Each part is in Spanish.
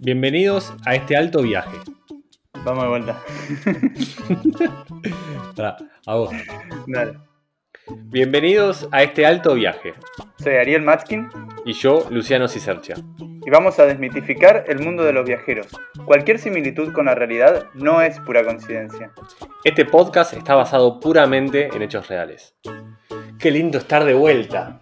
Bienvenidos a este alto viaje. Vamos de vuelta. Pará, a vos. Dale. Bienvenidos a este alto viaje. Soy Ariel Matskin Y yo, Luciano Cicercia. Y vamos a desmitificar el mundo de los viajeros. Cualquier similitud con la realidad no es pura coincidencia. Este podcast está basado puramente en hechos reales. Qué lindo estar de vuelta.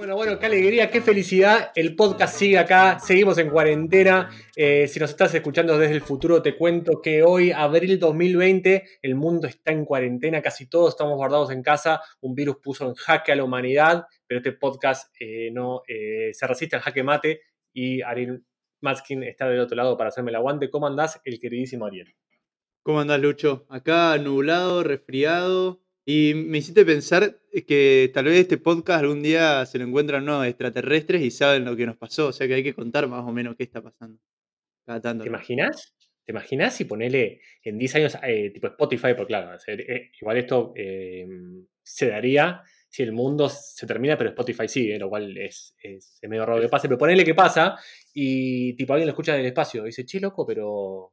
Bueno, bueno, qué alegría, qué felicidad. El podcast sigue acá, seguimos en cuarentena. Eh, si nos estás escuchando desde el futuro, te cuento que hoy, abril 2020, el mundo está en cuarentena, casi todos estamos guardados en casa. Un virus puso en jaque a la humanidad, pero este podcast eh, no eh, se resiste al jaque mate y Ariel Matskin está del otro lado para hacerme el aguante. ¿Cómo andás, el queridísimo Ariel? ¿Cómo andás, Lucho? Acá nublado, resfriado. Y me hiciste pensar que tal vez este podcast algún día se lo encuentran unos extraterrestres y saben lo que nos pasó. O sea que hay que contar más o menos qué está pasando. Cada tanto. ¿Te imaginas? ¿Te imaginas si ponele en 10 años, eh, tipo Spotify, porque claro, eh, igual esto eh, se daría si el mundo se termina, pero Spotify sigue, lo cual es, es, es medio raro que pase, pero ponele que pasa y tipo alguien lo escucha en el espacio y dice, che, loco, pero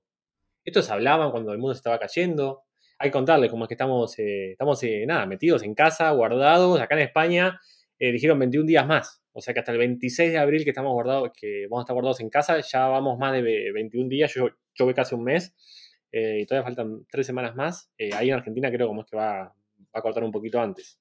estos hablaban cuando el mundo se estaba cayendo. Hay que contarles cómo es que estamos, eh, estamos eh, nada, metidos en casa, guardados, acá en España, eh, dijeron 21 días más. O sea que hasta el 26 de abril que estamos guardados, que vamos a estar guardados en casa, ya vamos más de ve- 21 días. Yo, yo voy casi un mes eh, y todavía faltan tres semanas más. Eh, ahí en Argentina creo como es que va, va a cortar un poquito antes.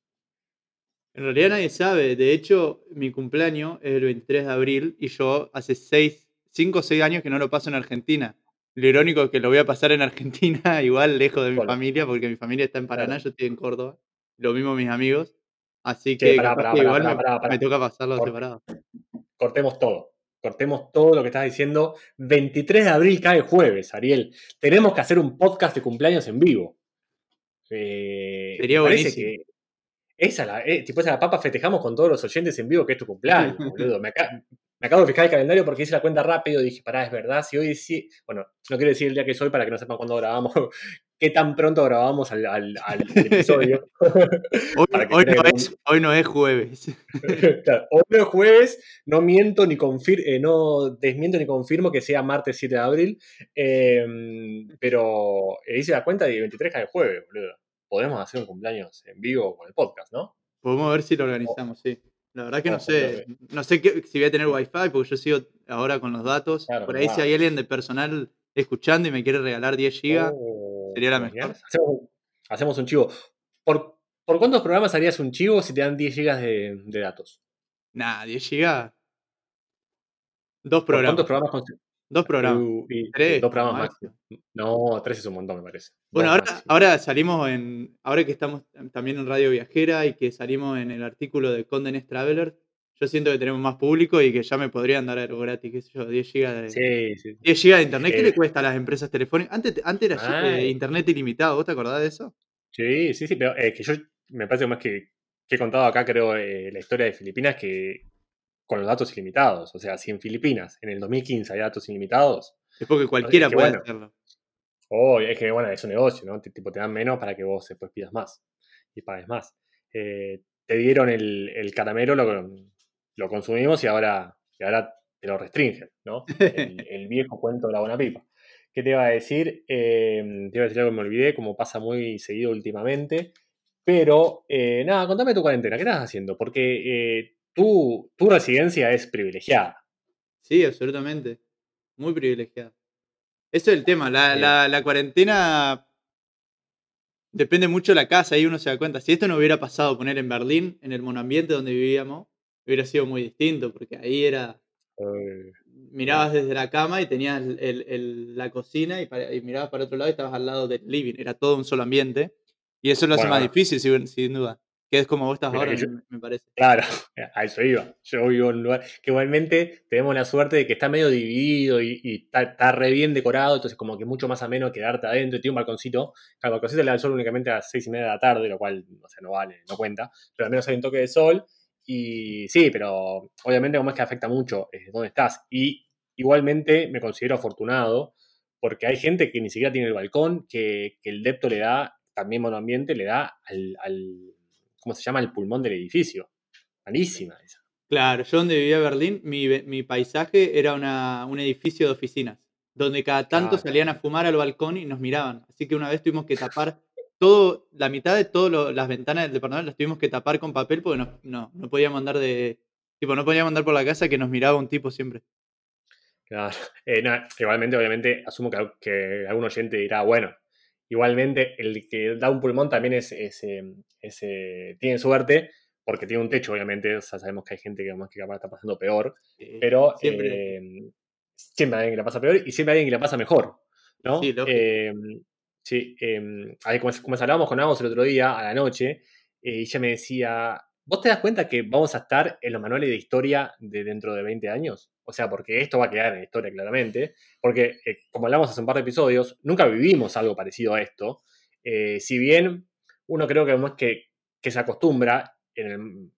En realidad nadie sabe. De hecho, mi cumpleaños es el 23 de abril y yo hace 5 o 6 años que no lo paso en Argentina. Lo irónico es que lo voy a pasar en Argentina, igual lejos de mi Bueno. familia, porque mi familia está en Paraná, Claro. yo estoy en Córdoba. Lo mismo mis amigos. Así que, pará, capaz pará, que pará, igual pará, me, toca pasarlo separado. Cortemos todo. Cortemos todo lo que estás diciendo. 23 de abril cae jueves, Ariel. Tenemos que hacer un podcast de cumpleaños en vivo. Eh, Sería buenísimo. que esa la, eh, tipo esa la papa festejamos con todos los oyentes en vivo que es tu cumpleaños, boludo. Me, aca- me acabo de fijar el calendario porque hice la cuenta rápido y dije, pará, es verdad, si hoy sí. Bueno, no quiero decir el día que es hoy para que no sepan cuándo grabamos, qué tan pronto grabamos al, al- al episodio. Hoy, no es, hoy no es jueves. Claro, hoy no es jueves, no miento ni confir eh, no desmiento ni confirmo que sea martes 7 de abril, eh, pero hice la cuenta y 23 cae jueves, boludo. Podemos hacer un cumpleaños en vivo con el podcast, ¿no? Podemos ver si lo organizamos, sí. La verdad que no sé, no sé qué- si voy a tener wifi, porque yo sigo ahora con los datos. Claro, Por ahí si hay alguien de personal escuchando y me quiere regalar 10 gigas, Oh, sería la ¿te mejor. Hacemos, hacemos un chivo. ¿Por, ¿Por cuántos programas harías un chivo si te dan 10 gigas de, de datos? nada, 10 gigas. Dos ¿Por programas. ¿Cuántos programas? Dos programas. Uh, y- Tres, Dos programas máximo. máximo. No, tres es un montón, me parece. Bueno, Dos ahora, máximo. ahora salimos en. Ahora que estamos también en Radio Viajera y que salimos en el artículo de Condenes Traveler, yo siento que tenemos más público y que ya me podrían dar algo gratis, qué sé yo, 10 gigas de. Sí, sí. 10 gigas de internet, ¿qué Eh. le cuesta a las empresas telefónicas? Antes, antes era eh, internet ilimitado, ¿vos te acordás de eso? Sí, sí, sí, pero es que yo me parece más que, que he contado acá, creo, eh, la historia de Filipinas que con los datos ilimitados. O sea, si en Filipinas en el 2015 había datos ilimitados, Es porque cualquiera que puede bueno. hacerlo. oh, es que bueno, es un negocio, ¿no? Te- Tipo, te dan menos para que vos después pidas más y pagues más. Eh, te dieron el, el caramelo, lo, lo consumimos y ahora, y ahora te lo restringen, ¿no? El, el viejo cuento de la buena pipa. ¿Qué te iba a decir? Eh, te iba a decir algo que me olvidé, como pasa muy seguido últimamente. Pero, eh, nada, contame tu cuarentena, ¿qué estás haciendo? Porque eh, tu, tu residencia es privilegiada. Sí, absolutamente. Muy privilegiado. Eso es el tema. La, Bien. la- la cuarentena depende mucho de la casa, ahí uno se da cuenta. Si esto no hubiera pasado poner en Berlín, en el monoambiente donde vivíamos, hubiera sido muy distinto, porque ahí era. Eh, Mirabas desde la cama y tenías el- el- el- la cocina y, para- y mirabas para otro lado y estabas al lado del living. Era todo un solo ambiente. Y eso lo hace más difícil, sin, sin duda. Que es como vos estás ahora, yo- me, parece. Claro, a eso iba. Yo vivo en un lugar que igualmente tenemos la suerte de que está medio dividido y, y está, está re bien decorado, entonces como que es mucho más ameno quedarte adentro. y Tiene un balconcito. El balconcito le da el sol únicamente a las seis y media de la tarde, lo cual, o sea, no vale, no cuenta. Pero al menos hay un toque de sol. Y sí, pero obviamente como es que afecta mucho eh, dónde estás. Y igualmente me considero afortunado porque hay gente que ni siquiera tiene el balcón, que, que el depto le da, también monoambiente, le da al, al, ¿cómo se llama? El pulmón del edificio. Malísima esa. Claro, yo donde vivía en Berlín, mi, paisaje era una- un edificio de oficinas, donde cada tanto Claro. salían a fumar al balcón y nos miraban. Así que una vez tuvimos que tapar todo, la mitad de todas las ventanas del departamento las tuvimos que tapar con papel porque no, no, no podíamos andar de. Tipo, no podíamos andar por la casa que nos miraba un tipo siempre. Claro. Eh, no, igualmente, obviamente, asumo que, que algún oyente dirá, bueno, igualmente el que da un pulmón también es, es, eh, es, eh, tiene suerte, porque tiene un techo, obviamente, o sea, sabemos que hay gente que, más que capaz está pasando peor, pero siempre. eh, siempre hay alguien que la pasa peor y siempre hay alguien que la pasa mejor, ¿no? Sí. Eh, sí, ahí como, como hablábamos con Amos el otro día, a la noche, y ella me decía, ¿vos te das cuenta que vamos a estar en los manuales de historia de dentro de 20 años? O sea, porque esto va a quedar en la historia claramente, porque eh, como hablamos hace un par de episodios, nunca vivimos algo parecido a esto. Eh, si bien uno creo que además que, se acostumbra el-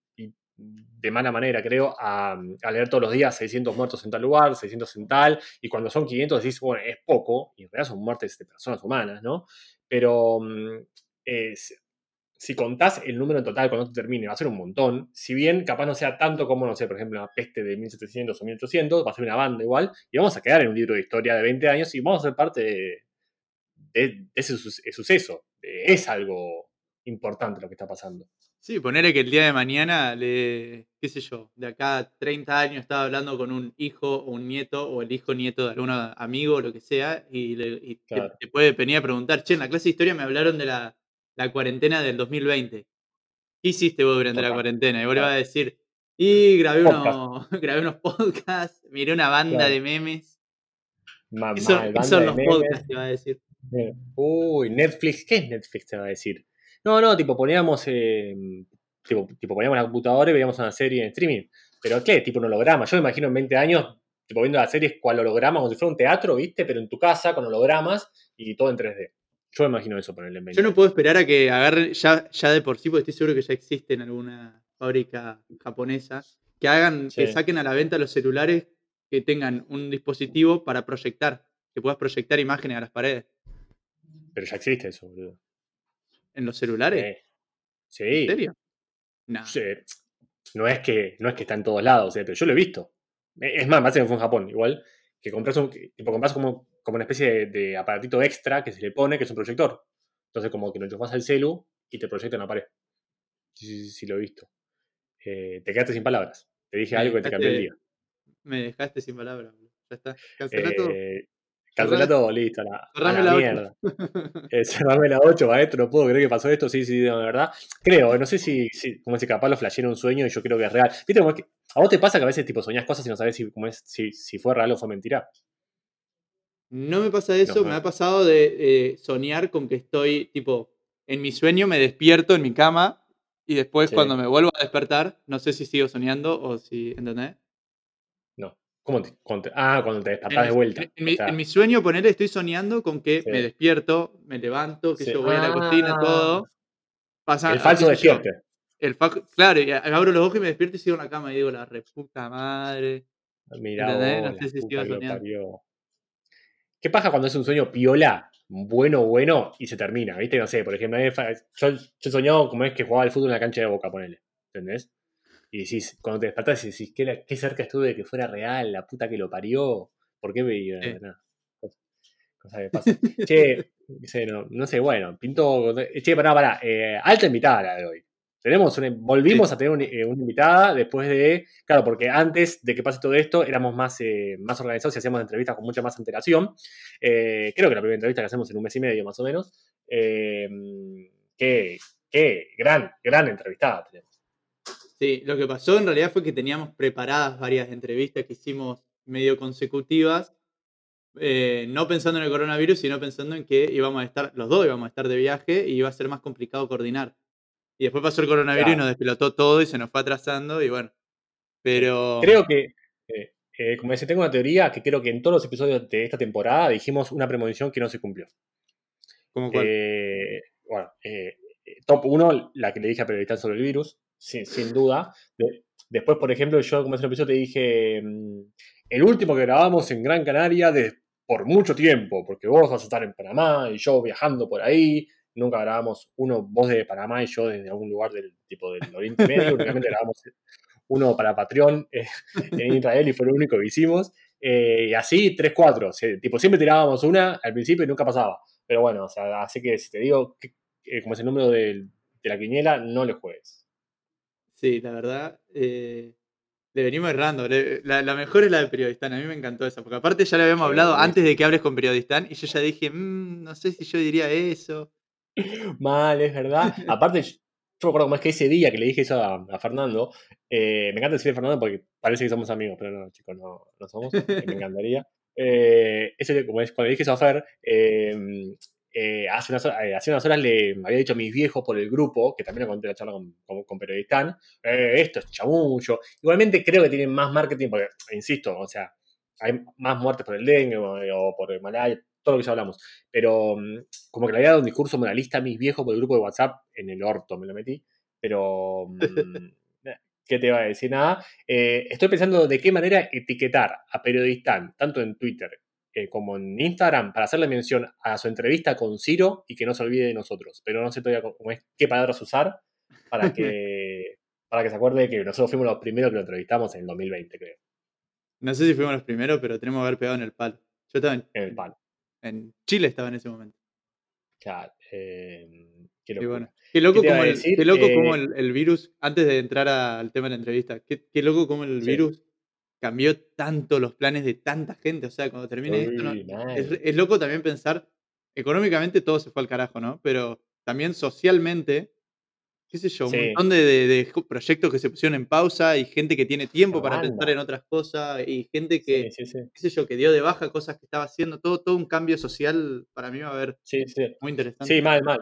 de mala manera, creo, a, leer todos los días 600 muertos en tal lugar, 600 en tal, y cuando son 500 decís, bueno, es poco, y en realidad son muertes de personas humanas, ¿no? Pero mm, si contás el número en total cuando te termine, va a ser un montón. Si bien capaz no sea tanto como, no sé, por ejemplo, una peste de 1700 o 1800, va a ser una banda igual, y vamos a quedar en un libro de historia de 20 años y vamos a ser parte de, de- de ese su- suceso. Eh, Es algo importante lo que está pasando. Sí, ponerle que el día de mañana, le, qué sé yo, de acá a 30 años estaba hablando con un hijo o un nieto o el hijo nieto de algún amigo o lo que sea y, le- y te- te, puede venir a preguntar, che, en la clase de historia me hablaron de la, la cuarentena del 2020. ¿Qué hiciste vos durante la cuarentena? Y vos le vas a decir, y grabé unos, grabé unos podcasts, miré una banda Claro. de memes. Ma- ¿Qué son, qué los memes. podcasts? Te va a decir. Eh, Uy, Netflix, ¿qué es Netflix? Te va a decir. No, no, tipo poníamos, eh, tipo, tipo poníamos la computadora y veíamos una serie en streaming. ¿Pero qué? Tipo un holograma. Yo me imagino en 20 años, tipo viendo las series cual holograma, como si fuera un teatro, ¿viste? Pero en tu casa, con hologramas y todo en 3D. Yo me imagino eso ponerle en 20 Yo no puedo esperar a que agarren ya, ya de por sí, porque estoy seguro que ya existe en alguna fábrica japonesa, que hagan, que Sí. saquen a la venta los celulares que tengan un dispositivo para proyectar, que puedas proyectar imágenes a las paredes. Pero ya existe eso, boludo. ¿En los celulares? Eh, Sí. ¿En serio? No. Sí. No es que, no es que está en todos lados, eh, pero yo lo he visto. Eh, Es más, me parece que fue en Japón, igual, que compras, un, tipo, compras como, como una especie de, de aparatito extra que se le pone, que es un proyector. Entonces, como que lo enchufas al celu y te proyecta en la pared. Sí, sí, sí, lo he visto. Eh, te quedaste sin palabras. Te dije Me algo que te cambió el dejaste- día. Me dejaste sin palabras. Ya está. Cancelá todo. Eh, todo, listo, la, a la la mierda. Eh, cerrame la 8, maestro, no puedo creer que pasó esto. Sí, sí, de verdad. Creo, no sé si, si como si capaz lo flasheé un sueño y yo creo que es real. ¿Viste cómo es que a vos te pasa que a veces tipo soñás cosas y no sabes si, cómo es, si, si fue real o fue mentira? No me pasa eso, No, me ha pasado de eh, soñar con que estoy, tipo, en mi sueño me despierto en mi cama y después Sí. cuando me vuelvo a despertar, no sé si sigo soñando o si, ¿entendés? No. ¿Cómo te, cuando te- ah, cuando te despertás de vuelta. en- mi- sea, en mi sueño, ponele, estoy soñando con que Sí. me despierto, me levanto, que Sí. yo voy a la cocina, Ah. todo. Pasa, el falso yo, despierte. El fa- claro, y abro los ojos y me despierto y sigo en la cama y digo, la reputa madre. Vos, No sé si sigo soñando. ¿Qué pasa cuando es un sueño piola, bueno, bueno, y se termina? ¿Viste? No sé, por ejemplo, me yo, yo he soñado como es que jugaba al fútbol en la cancha de boca, ponele. ¿Entendés? Y decís, cuando te despertás, decís, qué, qué cerca estuve de que fuera real, la puta que lo parió. ¿Por qué veía? Sí. Nada. Cosa- Cosa que pasa. che, no sé, no, no sé, bueno, pinto. Che, pará, pará. eh, alta invitada la de hoy. Tenemos una- volvimos a tener un- eh, una invitada después de. Claro, porque antes de que pase todo esto éramos más, eh, más organizados y hacíamos entrevistas con mucha más antelación. Eh, creo que la primera entrevista que hacemos en un mes y medio más o menos. Qué, qué gran, gran entrevistada tenemos. Sí, lo que pasó en realidad fue que teníamos preparadas varias entrevistas que hicimos medio consecutivas, no pensando en el coronavirus, sino pensando en que íbamos a estar, los dos íbamos a estar de viaje y iba a ser más complicado coordinar. Y después pasó el coronavirus y nos despilotó todo y se nos fue atrasando y bueno. Pero Creo que, eh, eh, como decía, tengo una teoría que creo que en todos los episodios de esta temporada dijimos una premonición que no se cumplió. como cual, Eh, bueno, top 1, la que le dije a periodistas sobre el virus, sin, sin duda. De- después, por ejemplo, yo como hace un episodio te dije, mm, el último que grabamos en Gran Canaria, de- por mucho tiempo, porque vos vas a estar en Panamá y yo viajando por ahí. Nunca grabamos uno, vos de Panamá y yo desde algún lugar del tipo del Oriente Medio. únicamente grabamos uno para Patreon eh, en Israel y fue lo único que hicimos. Eh, y así, 3, 4. tipo, siempre tirábamos una al principio y nunca pasaba. Pero bueno, o sea, así que si te digo, que, eh, como es el número de, de la quiniela, no le juegues. Sí, la verdad, eh, le venimos errando. Le- La, la mejor es la de Periodistán. A mí me encantó esa. Porque aparte ya le habíamos Sí, hablado antes de que hables con Periodistán. Y yo ya dije, "Mm, no sé si yo diría eso. Mal, es verdad. Aparte, yo me acuerdo como es que ese día que le dije eso a, Fernando, eh, me encanta decirle a Fernando porque parece que somos amigos, pero no, chicos, no, no somos. eh, me encantaría. Eh, ese día, como es, cuando le dije eso a Fer, eh, eh, hace, unas, hor- eh, hace unas horas le había dicho a mis viejos por el grupo, que también lo conté en la charla con, con, Periodistán, esto es chamullo. Igualmente creo que tienen más marketing, porque, insisto, o sea, hay más muertes por el dengue o, o por el malaria, todo lo que ya hablamos. Pero mm, como que le había dado un discurso moralista a mis viejos por el grupo de WhatsApp, en el orto me lo metí. Pero, mm, ¿qué te iba a decir? Nada. Eh, estoy pensando de qué manera etiquetar a Periodistán, tanto en Twitter eh, como en Instagram, para hacerle mención a su entrevista con Ciro y que no se olvide de nosotros. Pero no sé todavía cómo es, qué palabras usar para que, para que se acuerde de que nosotros fuimos los primeros que lo entrevistamos en el 2020, creo, No sé si fuimos los primeros, pero tenemos que haber pegado en el palo. Yo en, en el palo. En Chile, estaba en ese momento. Claro, eh, qué locura. bueno, qué loco como, a el, decir? qué loco como Eh, el, el virus, antes de entrar a- al tema de la entrevista, qué, qué loco como el Sí. virus cambió tanto los planes de tanta gente. O sea, cuando termine esto, no- es, es loco también pensar, económicamente todo se fue al carajo, ¿no? Pero también socialmente, qué sé yo, un montón de, de- proyectos que se pusieron en pausa y gente que tiene tiempo para pensar en otras cosas y gente que, Sí, sí, sí. qué sé yo, que dio de baja cosas que estaba haciendo, todo, todo un cambio social para mí va a haber Sí, sí. muy interesante. Sí, mal, mal.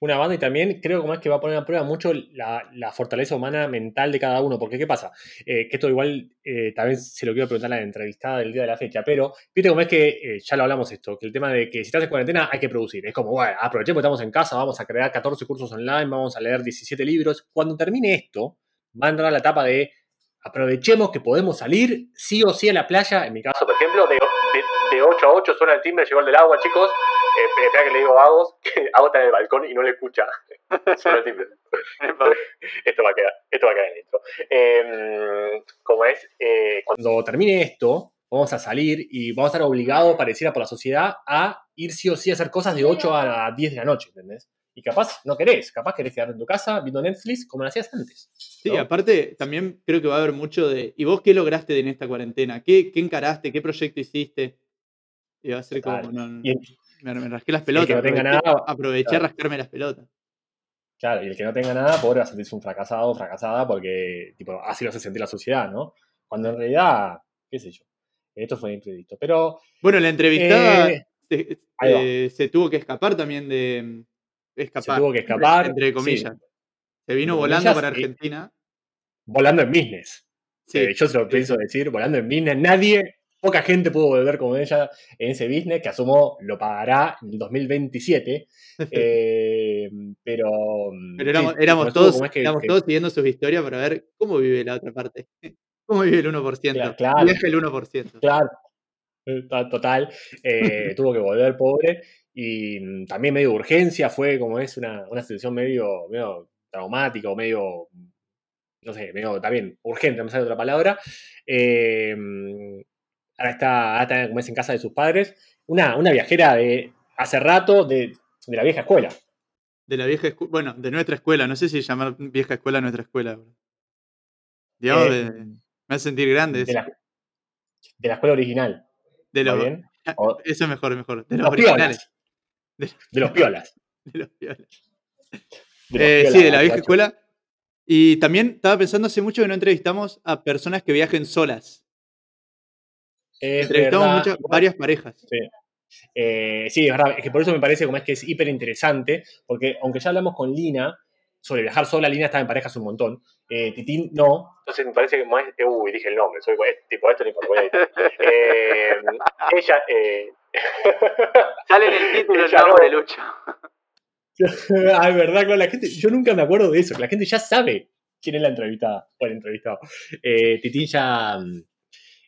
Una banda y también creo como es que va a poner a prueba mucho la, la fortaleza humana mental de cada uno. Porque, ¿qué pasa? Eh, que esto igual eh, también se lo quiero preguntar a la entrevistada del día de la fecha, pero viste como es que eh, ya lo hablamos esto, que el tema de que si estás en cuarentena hay que producir. Es como, bueno, aprovechemos estamos en casa, vamos a crear 14 cursos online, vamos a leer 17 libros. Cuando termine esto, va a entrar la etapa de aprovechemos que podemos salir sí o sí a la playa. En mi caso, por ejemplo, de, de, de 8 a 8 suena el timbre, llegó el del agua, chicos. Eh, espera que le digo a Agos, que Agos está en el balcón y no le escucha. Suena el timbre. esto va a quedar, esto va a quedar en esto. Eh, como es, eh, cuando termine esto, vamos a salir y vamos a estar obligados, pareciera por la sociedad, a ir sí o sí a hacer cosas de 8 a 10 de la noche, ¿entendés? Y capaz no querés, capaz querés quedarte en tu casa viendo Netflix como lo hacías antes. Sí, aparte también creo que va a haber mucho de. ¿Y vos qué lograste en esta cuarentena? ¿Qué, qué encaraste? ¿Qué proyecto hiciste? Y va a ser Total. como. no, no, Y el- me, me rasqué las el pelotas. que no tenga aproveché, nada, aproveché a rascarme las pelotas. Claro, y el que no tenga nada, pobre, va a sentirse un fracasado o fracasada porque, tipo, así lo hace sentir la sociedad, ¿no? Cuando en realidad, qué sé yo, esto fue imprevisto. Pero, Bueno, la entrevistada eh, se, eh, se tuvo que escapar también de. Escapar. se tuvo que escapar. Entre sí, comillas. Se vino entre volando comillas, para Argentina. volando en business. Sí, Eh, yo se lo sí, pienso decir, volando en business. Nadie, poca gente pudo volver como ella en ese business, que asumo lo pagará en el 2027. Eh, pero. Pero éramos, sí, todos, es que- éramos que- todos siguiendo sus historias para ver cómo vive la otra parte. ¿Cómo vive el 1%? Claro, claro. Viaja el 1%. Claro, to- total. eh, tuvo que volver pobre y también medio de urgencia, fue como es una, una situación medio, medio traumática o medio, no sé, medio también urgente, no me sale otra palabra. Eh, ahora, está, ahora está como es en casa de sus padres. Una, una viajera de hace rato de, de la vieja escuela. De la vieja escuela. Bueno, de nuestra escuela. No sé si llamar vieja escuela a nuestra escuela. Eh, de- me hace sentir grande. de, la, de la escuela original. De ¿Está los, bien? O- eso es mejor, mejor. De los los originales. piolas. De los piolas. De los piolas. de los Eh, piolas, sí, de la vieja escuela. Y también estaba pensando hace mucho que no entrevistamos a personas que viajen solas. Es Entrevistamos muchas, varias parejas. Sí. Eh, sí, es verdad. Es que por eso me parece como es que es hiper interesante, porque aunque ya hablamos con Lina sobre viajar sola, Lina estaba en pareja hace un montón. Eh, Titín no. Entonces me parece que más. Uy, dije el nombre. Soy es- tipo, esto no importa. voy a editar. Eh, ella. Eh, Sale en el título Ella no. Lucho. ah, es verdad, claro, la gente. Yo nunca me acuerdo de eso, que la gente ya sabe quién es la entrevistada o el entrevistado. Eh, Titín ya.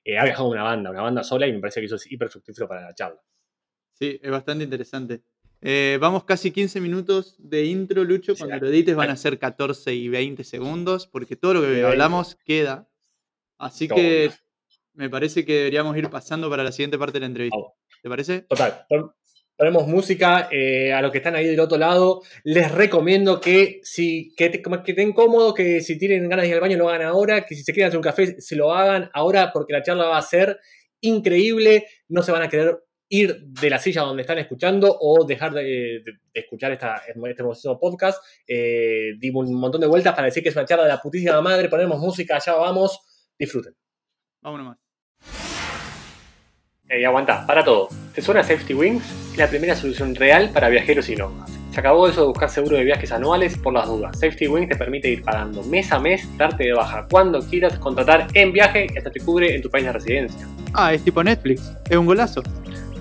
Eh, ha viajado una banda, una banda sola, y me parece que eso es hiper fructífero para la charla. Sí, es bastante interesante. Eh, vamos casi 15 minutos de intro, Lucho. Cuando lo edites van a ser 14 y 20 segundos, porque todo lo que hablamos queda. Así que me parece que deberíamos ir pasando para la siguiente parte de la entrevista. ¿Te parece? Total. Ponemos música eh, a los que están ahí del otro lado. Les recomiendo que si que, que estén cómodos, que si tienen ganas de ir al baño lo hagan ahora, que si se quieren hacer un café se lo hagan ahora porque la charla va a ser increíble. No se van a querer ir de la silla donde están escuchando o dejar de, escuchar esta, este hermoso podcast. Eh, dimos un montón de vueltas para decir que es una charla de la putísima madre. Ponemos música, allá vamos. Disfruten. Vámonos más. Ey, aguanta, para todo. ¿Te suena Safety Wings? Es la primera solución real para viajeros y nómadas. Se acabó eso de buscar seguro de viajes anuales por las dudas. Safety Wings te permite ir pagando mes a mes, darte de baja cuando quieras, contratar en viaje y hasta te cubre en tu país de residencia. Ah, es tipo Netflix. Es un golazo.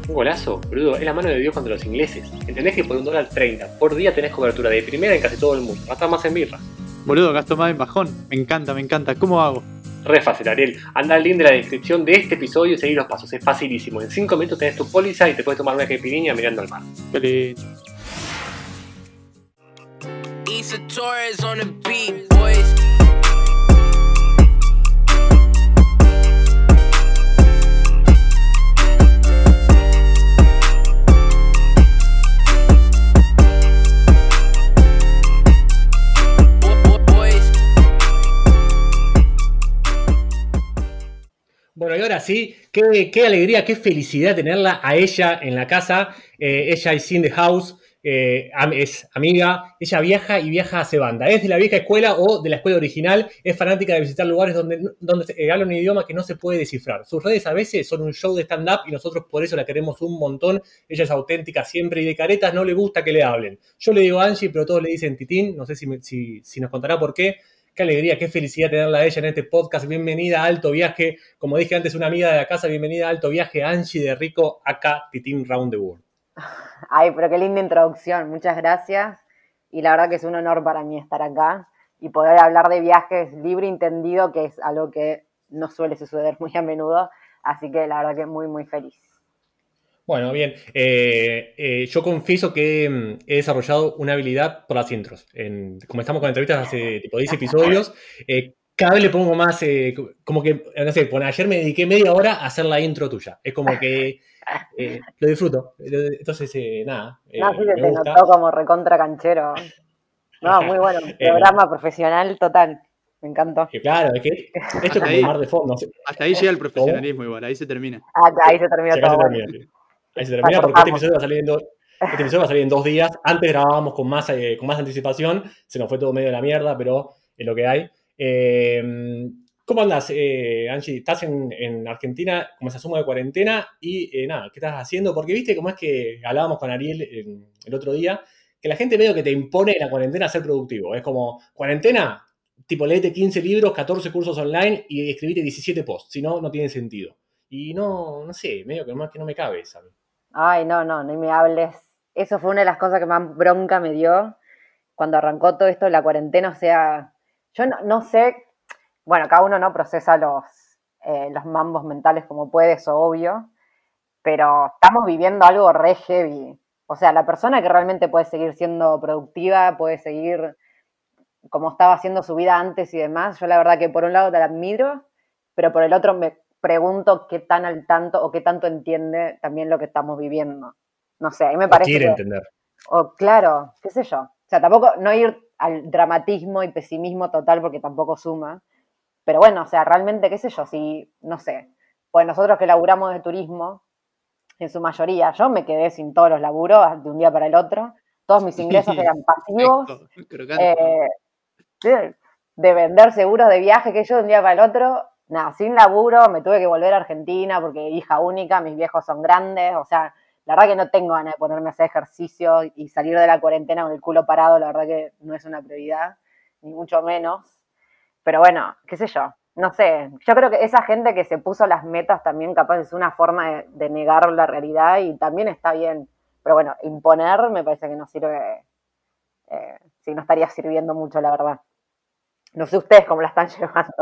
Un golazo, boludo, es la mano de Dios contra los ingleses. ¿Entendés que por un dólar 30 por día tenés cobertura de primera en casi todo el mundo? Hasta más en birras. Boludo, gasto más en bajón. Me encanta, me encanta. ¿Cómo hago? Re fácil. Anda al link de la descripción de este episodio y seguir los pasos. Es facilísimo. En 5 minutos tenés tu póliza y te puedes tomar una caipirinha mirando al mar. Bueno, y ahora sí, qué, alegría, qué felicidad tenerla a ella en la casa. Eh, ella es in the house, eh, es amiga, ella viaja y viaja hace banda. Es de la vieja escuela o de la escuela original, es fanática de visitar lugares donde, donde eh, habla un idioma que no se puede descifrar. Sus redes a veces son un show de stand-up y nosotros por eso la queremos un montón. Ella es auténtica siempre y de caretas no le gusta que le hablen. Yo le digo Angie, pero todos le dicen Titín, no sé si, si, si nos contará por qué. Qué alegría, qué felicidad tenerla a ella en este podcast. Bienvenida a Alto Viaje. Como dije antes, una amiga de la casa. Bienvenida a Alto Viaje, Angie de Rico, acá, Titín Round the World. Ay, pero qué linda introducción. Muchas gracias. Y la verdad que es un honor para mí estar acá y poder hablar de viajes libre entendido, que es algo que no suele suceder muy a menudo. Así que la verdad que muy, muy feliz. Bueno, bien. Eh, eh, yo confieso que mm, he desarrollado una habilidad por las intros. como estamos con entrevistas hace tipo 10 episodios, eh, cada vez le pongo más, como que, no sé, ayer me dediqué media hora a hacer la intro tuya. Es como que lo disfruto. Entonces, nada. no, sí, te notó como recontra canchero. No, muy bueno. Programa profesional total. Me encantó. claro, es que esto es como mar de fondo. Hasta ahí llega el profesionalismo igual, ahí se termina. Ah, ahí se termina todo. Ahí se termina porque este episodio va a salir en dos. Este episodio va a salir en dos días. Antes grabábamos con más, eh, con más anticipación. Se nos fue todo medio de la mierda, pero es lo que hay. Eh, ¿Cómo andas, eh, Angie? ¿Estás en, Argentina como se asume de cuarentena? Y nada, ¿qué estás haciendo? Porque viste cómo es que hablábamos con Ariel el otro día, que la gente medio que te impone en la cuarentena a ser productivo. Es como, cuarentena, tipo, leete 15 libros, 14 cursos online y escribite 17 posts. Si no, no tiene sentido. Y no, no sé, medio que más que no me cabe, ¿sabes? Ay, no, no, ni me hables. Eso fue una de las cosas que más bronca me dio cuando arrancó todo esto la cuarentena. O sea, yo no, sé, bueno, cada uno no procesa los, eh, los mambos mentales como puede, eso obvio, pero estamos viviendo algo re heavy. O sea, la persona que realmente puede seguir siendo productiva, puede seguir como estaba haciendo su vida antes y demás, yo la verdad que por un lado te la admiro, pero por el otro me pregunto qué tan al tanto o qué tanto entiende también lo que estamos viviendo. No sé, a mí me parece. quiere entender. O claro, qué sé yo. O sea, tampoco no ir al dramatismo y pesimismo total porque tampoco suma. Pero bueno, o sea, realmente, qué sé yo, si, no sé, pues nosotros que laburamos de turismo, en su mayoría, yo me quedé sin todos los laburos de un día para el otro. Todos mis ingresos eran pasivos. Eh, de, de vender seguros de viaje que yo de un día para el otro nada, sin laburo, me tuve que volver a Argentina porque hija única, mis viejos son grandes, o sea, la verdad que no tengo ganas de ponerme a hacer ejercicio y salir de la cuarentena con el culo parado, la verdad que no es una prioridad, ni mucho menos. Pero bueno, qué sé yo, no sé, yo creo que esa gente que se puso las metas también capaz es una forma de, negar la realidad y también está bien. Pero bueno, imponer me parece que no sirve, eh, sí, no estaría sirviendo mucho, la verdad. No sé ustedes cómo la están llevando.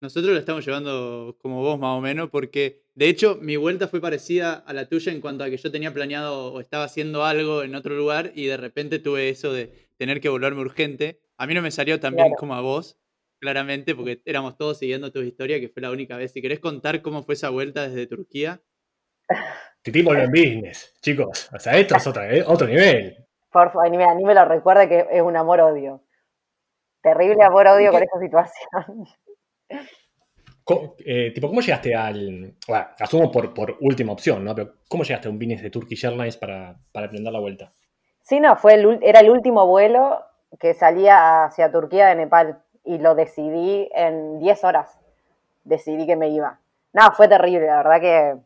Nosotros lo estamos llevando como vos más o menos, porque de hecho mi vuelta fue parecida a la tuya en cuanto a que yo tenía planeado o estaba haciendo algo en otro lugar y de repente tuve eso de tener que volverme urgente. A mí no me salió tan bien como a vos, claramente, porque éramos todos siguiendo tu historia, que fue la única vez. Si querés contar cómo fue esa vuelta desde Turquía. Titi volvió en business, chicos. O sea, esto es otra, eh, otro nivel. Por favor, ni me, ni me lo recuerde que es un amor-odio. Terrible amor-odio con esta situación. Co- eh, tipo, ¿cómo llegaste al. Bueno, asumo por, por última opción, ¿no? Pero ¿cómo llegaste a un business de Turkish Airlines para, para emprender la vuelta? Sí, no, fue el, era el último vuelo que salía hacia Turquía de Nepal y lo decidí en 10 horas. Decidí que me iba. No, fue terrible, la verdad que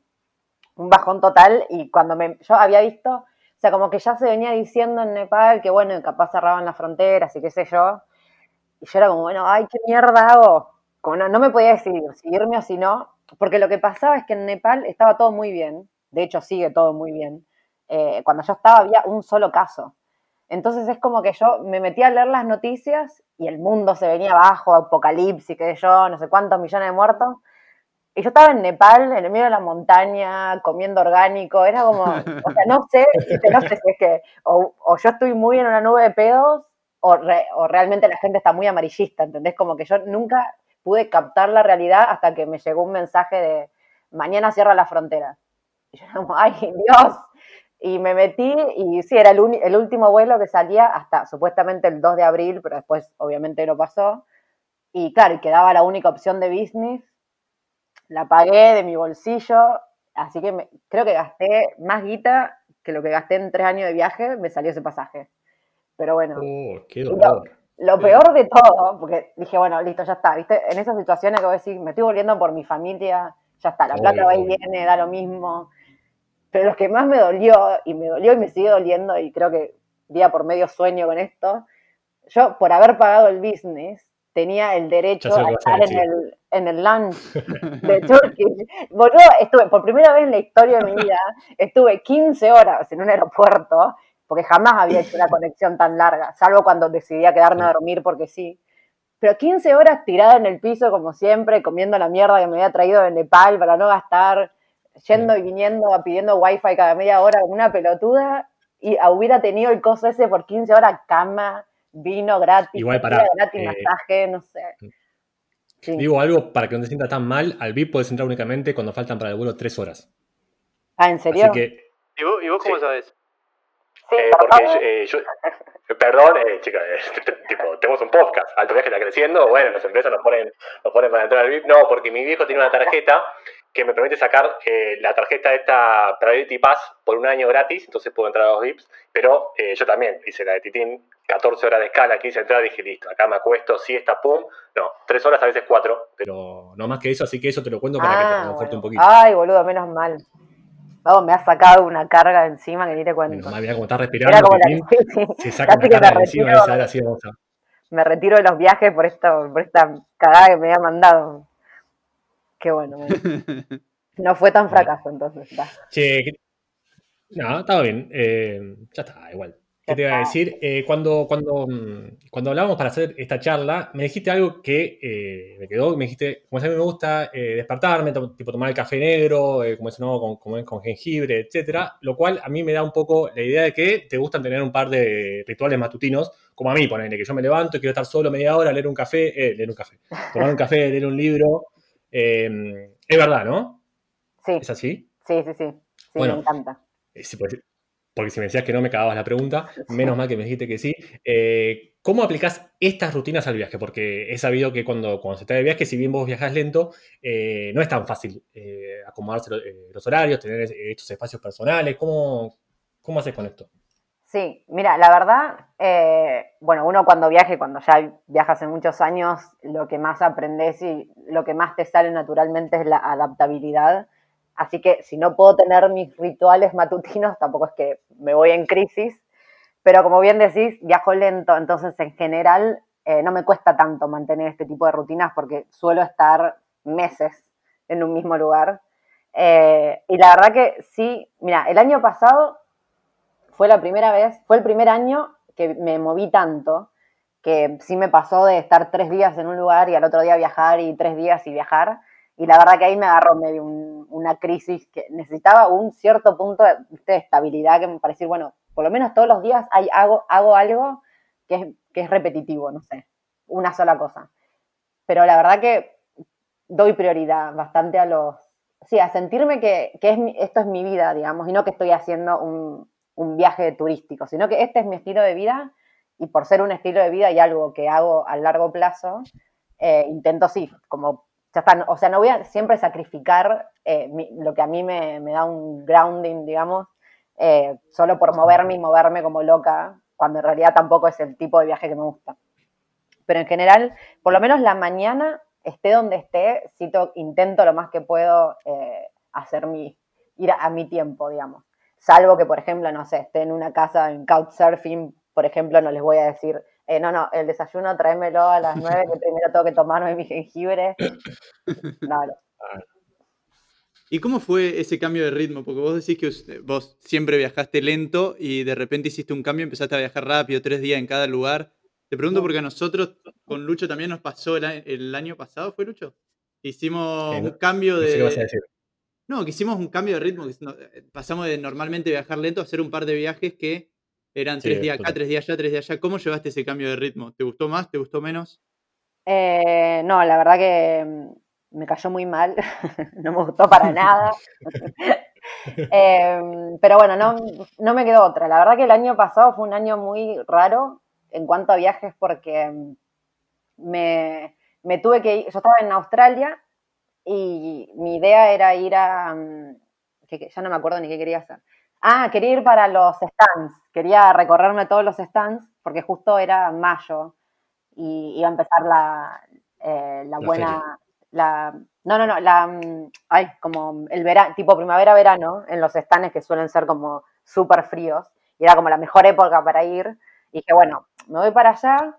un bajón total y cuando me, yo había visto, o sea, como que ya se venía diciendo en Nepal que bueno, capaz cerraban las fronteras y qué sé yo. Y yo era como, bueno, ay, ¿qué mierda hago? Como no, no me podía decidir si irme o si no, porque lo que pasaba es que en Nepal estaba todo muy bien, de hecho sigue todo muy bien. Eh, cuando yo estaba había un solo caso. Entonces es como que yo me metí a leer las noticias y el mundo se venía abajo, apocalipsis, qué sé yo, no sé cuántos millones de muertos. Y yo estaba en Nepal, en el medio de la montaña, comiendo orgánico, era como, o sea, no sé, este, no sé si es que o, o yo estoy muy en una nube de pedos o, re- o realmente la gente está muy amarillista, ¿entendés? Como que yo nunca pude captar la realidad hasta que me llegó un mensaje de mañana cierra la frontera. Y yo como, ay, Dios. Y me metí y sí, era el, uni- el último vuelo que salía hasta supuestamente el 2 de abril, pero después obviamente no pasó. Y claro, quedaba la única opción de business. La pagué de mi bolsillo, así que me- creo que gasté más guita que lo que gasté en tres años de viaje, me salió ese pasaje. Pero bueno, Oh, qué dolor. Lo peor de todo, porque dije, bueno, listo, ya está, ¿viste? En esas situaciones que voy a decir, me estoy volviendo por mi familia, ya está, la plata va y viene, da lo mismo. Pero lo que más me dolió, y me dolió y me sigue doliendo, y creo que día por medio sueño con esto, yo por haber pagado el business, tenía el derecho a estar en el, en el lunch de Turkish. Boludo, estuve, por primera vez en la historia de mi vida, estuve 15 horas en un aeropuerto, porque jamás había hecho una conexión tan larga, salvo cuando decidía quedarme a dormir porque sí. Pero 15 horas tirada en el piso, como siempre, comiendo la mierda que me había traído de Nepal para no gastar, yendo y viniendo, pidiendo wifi cada media hora como una pelotuda, y hubiera tenido el coso ese por 15 horas, cama, vino gratis, Igual, gratis, eh, masaje, no sé. Sí. Digo algo para que no te sientas tan mal. Al VIP puedes entrar únicamente cuando faltan para el vuelo tres horas. Ah, ¿en serio? Así que. ¿Y vos, y vos cómo Sí. sabes? Sí, Eh, perdón. porque yo, eh, yo- perdón, eh, chicas, eh, tipo, tenemos un podcast, Alto Viaje está creciendo, bueno, las empresas nos ponen, nos ponen para entrar al VIP, no, porque mi viejo tiene una tarjeta que me permite sacar eh, la tarjeta de esta Priority Pass por un año gratis, entonces puedo entrar a los VIPs, pero eh, yo también hice la de Titín, 14 horas de escala, quise entrar, dije, listo, acá me acuesto, siesta, pum, no, 3 horas, a veces 4, pero no más que eso, así que eso te lo cuento para que te Ah, reconforte bueno. un poquito. Ay, boludo, menos mal. Vamos, me ha sacado una carga de encima que ni te cuento. Menos mal, mirá cómo está Era respirando, como la se saca una que me encima, retiro, esa era así, me retiro de los viajes por esto, por esta cagada que me había mandado. Qué bueno, bueno. No fue tan fracaso entonces. está. Che, no, estaba bien. eh, ya está, igual. ¿Qué te iba a decir? Eh, cuando, cuando, mm, cuando hablábamos para hacer esta charla, me dijiste algo que eh, me quedó. Me dijiste, como a mí me gusta eh, despertarme, tipo tomar el café negro, como eso no, con, como es con jengibre, etcétera. Lo cual a mí me da un poco la idea de que te gustan tener un par de rituales matutinos, como a mí, ponele, que yo me levanto y quiero estar solo media hora, leer un café, eh, leer un café, tomar un café, leer un libro. Eh, es verdad, ¿no? Sí, ¿Es así? sí, sí, sí. Sí, Bueno. me encanta. Sí, porque, porque si me decías que no me cagabas la pregunta, menos mal que me dijiste que sí. Eh, ¿Cómo aplicás estas rutinas al viaje? Porque he sabido que cuando, cuando se está de viaje, si bien vos viajás lento, eh, no es tan fácil eh, acomodarse lo- los horarios, tener estos espacios personales. ¿Cómo, cómo haces con esto? Sí, mira, la verdad, bueno, uno cuando viaje, cuando ya viajas en muchos años, lo que más aprendes y lo que más te sale naturalmente es la adaptabilidad. Así que si no puedo tener mis rituales matutinos, tampoco es que me voy en crisis. Pero como bien decís, viajo lento, entonces en general eh, no me cuesta tanto mantener este tipo de rutinas porque suelo estar meses en un mismo lugar. Eh, y la verdad que sí, mira, el año pasado fue la primera vez, fue el primer año que me moví tanto que sí me pasó de estar tres días en un lugar y al otro día viajar y tres días y viajar. Y la verdad que ahí me agarró medio una crisis que necesitaba un cierto punto de, estabilidad que me parecía, bueno, por lo menos todos los días hago, hago algo que es, que es repetitivo, no sé, una sola cosa. Pero la verdad que doy prioridad bastante a los, sí, a sentirme que, que es esto es mi vida, digamos, y no que estoy haciendo un, un viaje turístico, sino que este es mi estilo de vida y por ser un estilo de vida y algo que hago a largo plazo, eh, intento sí, como o sea, no voy a siempre sacrificar eh, lo que a mí me, da un grounding, digamos, eh, solo por moverme y moverme como loca, cuando en realidad tampoco es el tipo de viaje que me gusta. Pero en general, por lo menos la mañana, esté donde esté, intento lo más que puedo hacer mi, ir a mi tiempo, digamos. Salvo que, por ejemplo, no sé, esté en una casa en couchsurfing, por ejemplo, no les voy a decir, eh, no, no, el desayuno tráemelo a las nueve, que primero tengo que tomarme mi jengibre. No, ¿Y cómo fue ese cambio de ritmo? Porque vos decís que vos siempre viajaste lento y de repente hiciste un cambio, empezaste a viajar rápido, tres días en cada lugar. Te pregunto porque a nosotros con Lucho también nos pasó el, año pasado, ¿fue Lucho? Hicimos un cambio de... No, que hicimos un cambio de ritmo, eh, pasamos de normalmente viajar lento a hacer un par de viajes que eran tres días acá, tres días allá, tres días allá. ¿Cómo llevaste ese cambio de ritmo? ¿Te gustó más? ¿Te gustó menos? Eh, no, la verdad que mm, me cayó muy mal, no me gustó para nada. Em, pero bueno, no, no me quedó otra. La verdad que el año pasado fue un año muy raro en cuanto a viajes porque mm, me, me tuve que ir, yo estaba en Australia y mi idea era ir a, mm, que, ya no me acuerdo ni qué quería hacer. Ah, quería ir para los stands, quería recorrerme todos los stands porque justo era mayo y iba a empezar la, eh, la, buena, la, no, no, no, la, mm, ay, como el verano, tipo primavera-verano en los stands que suelen ser como súper fríos y era como la mejor época para ir. Y dije, bueno, me voy para allá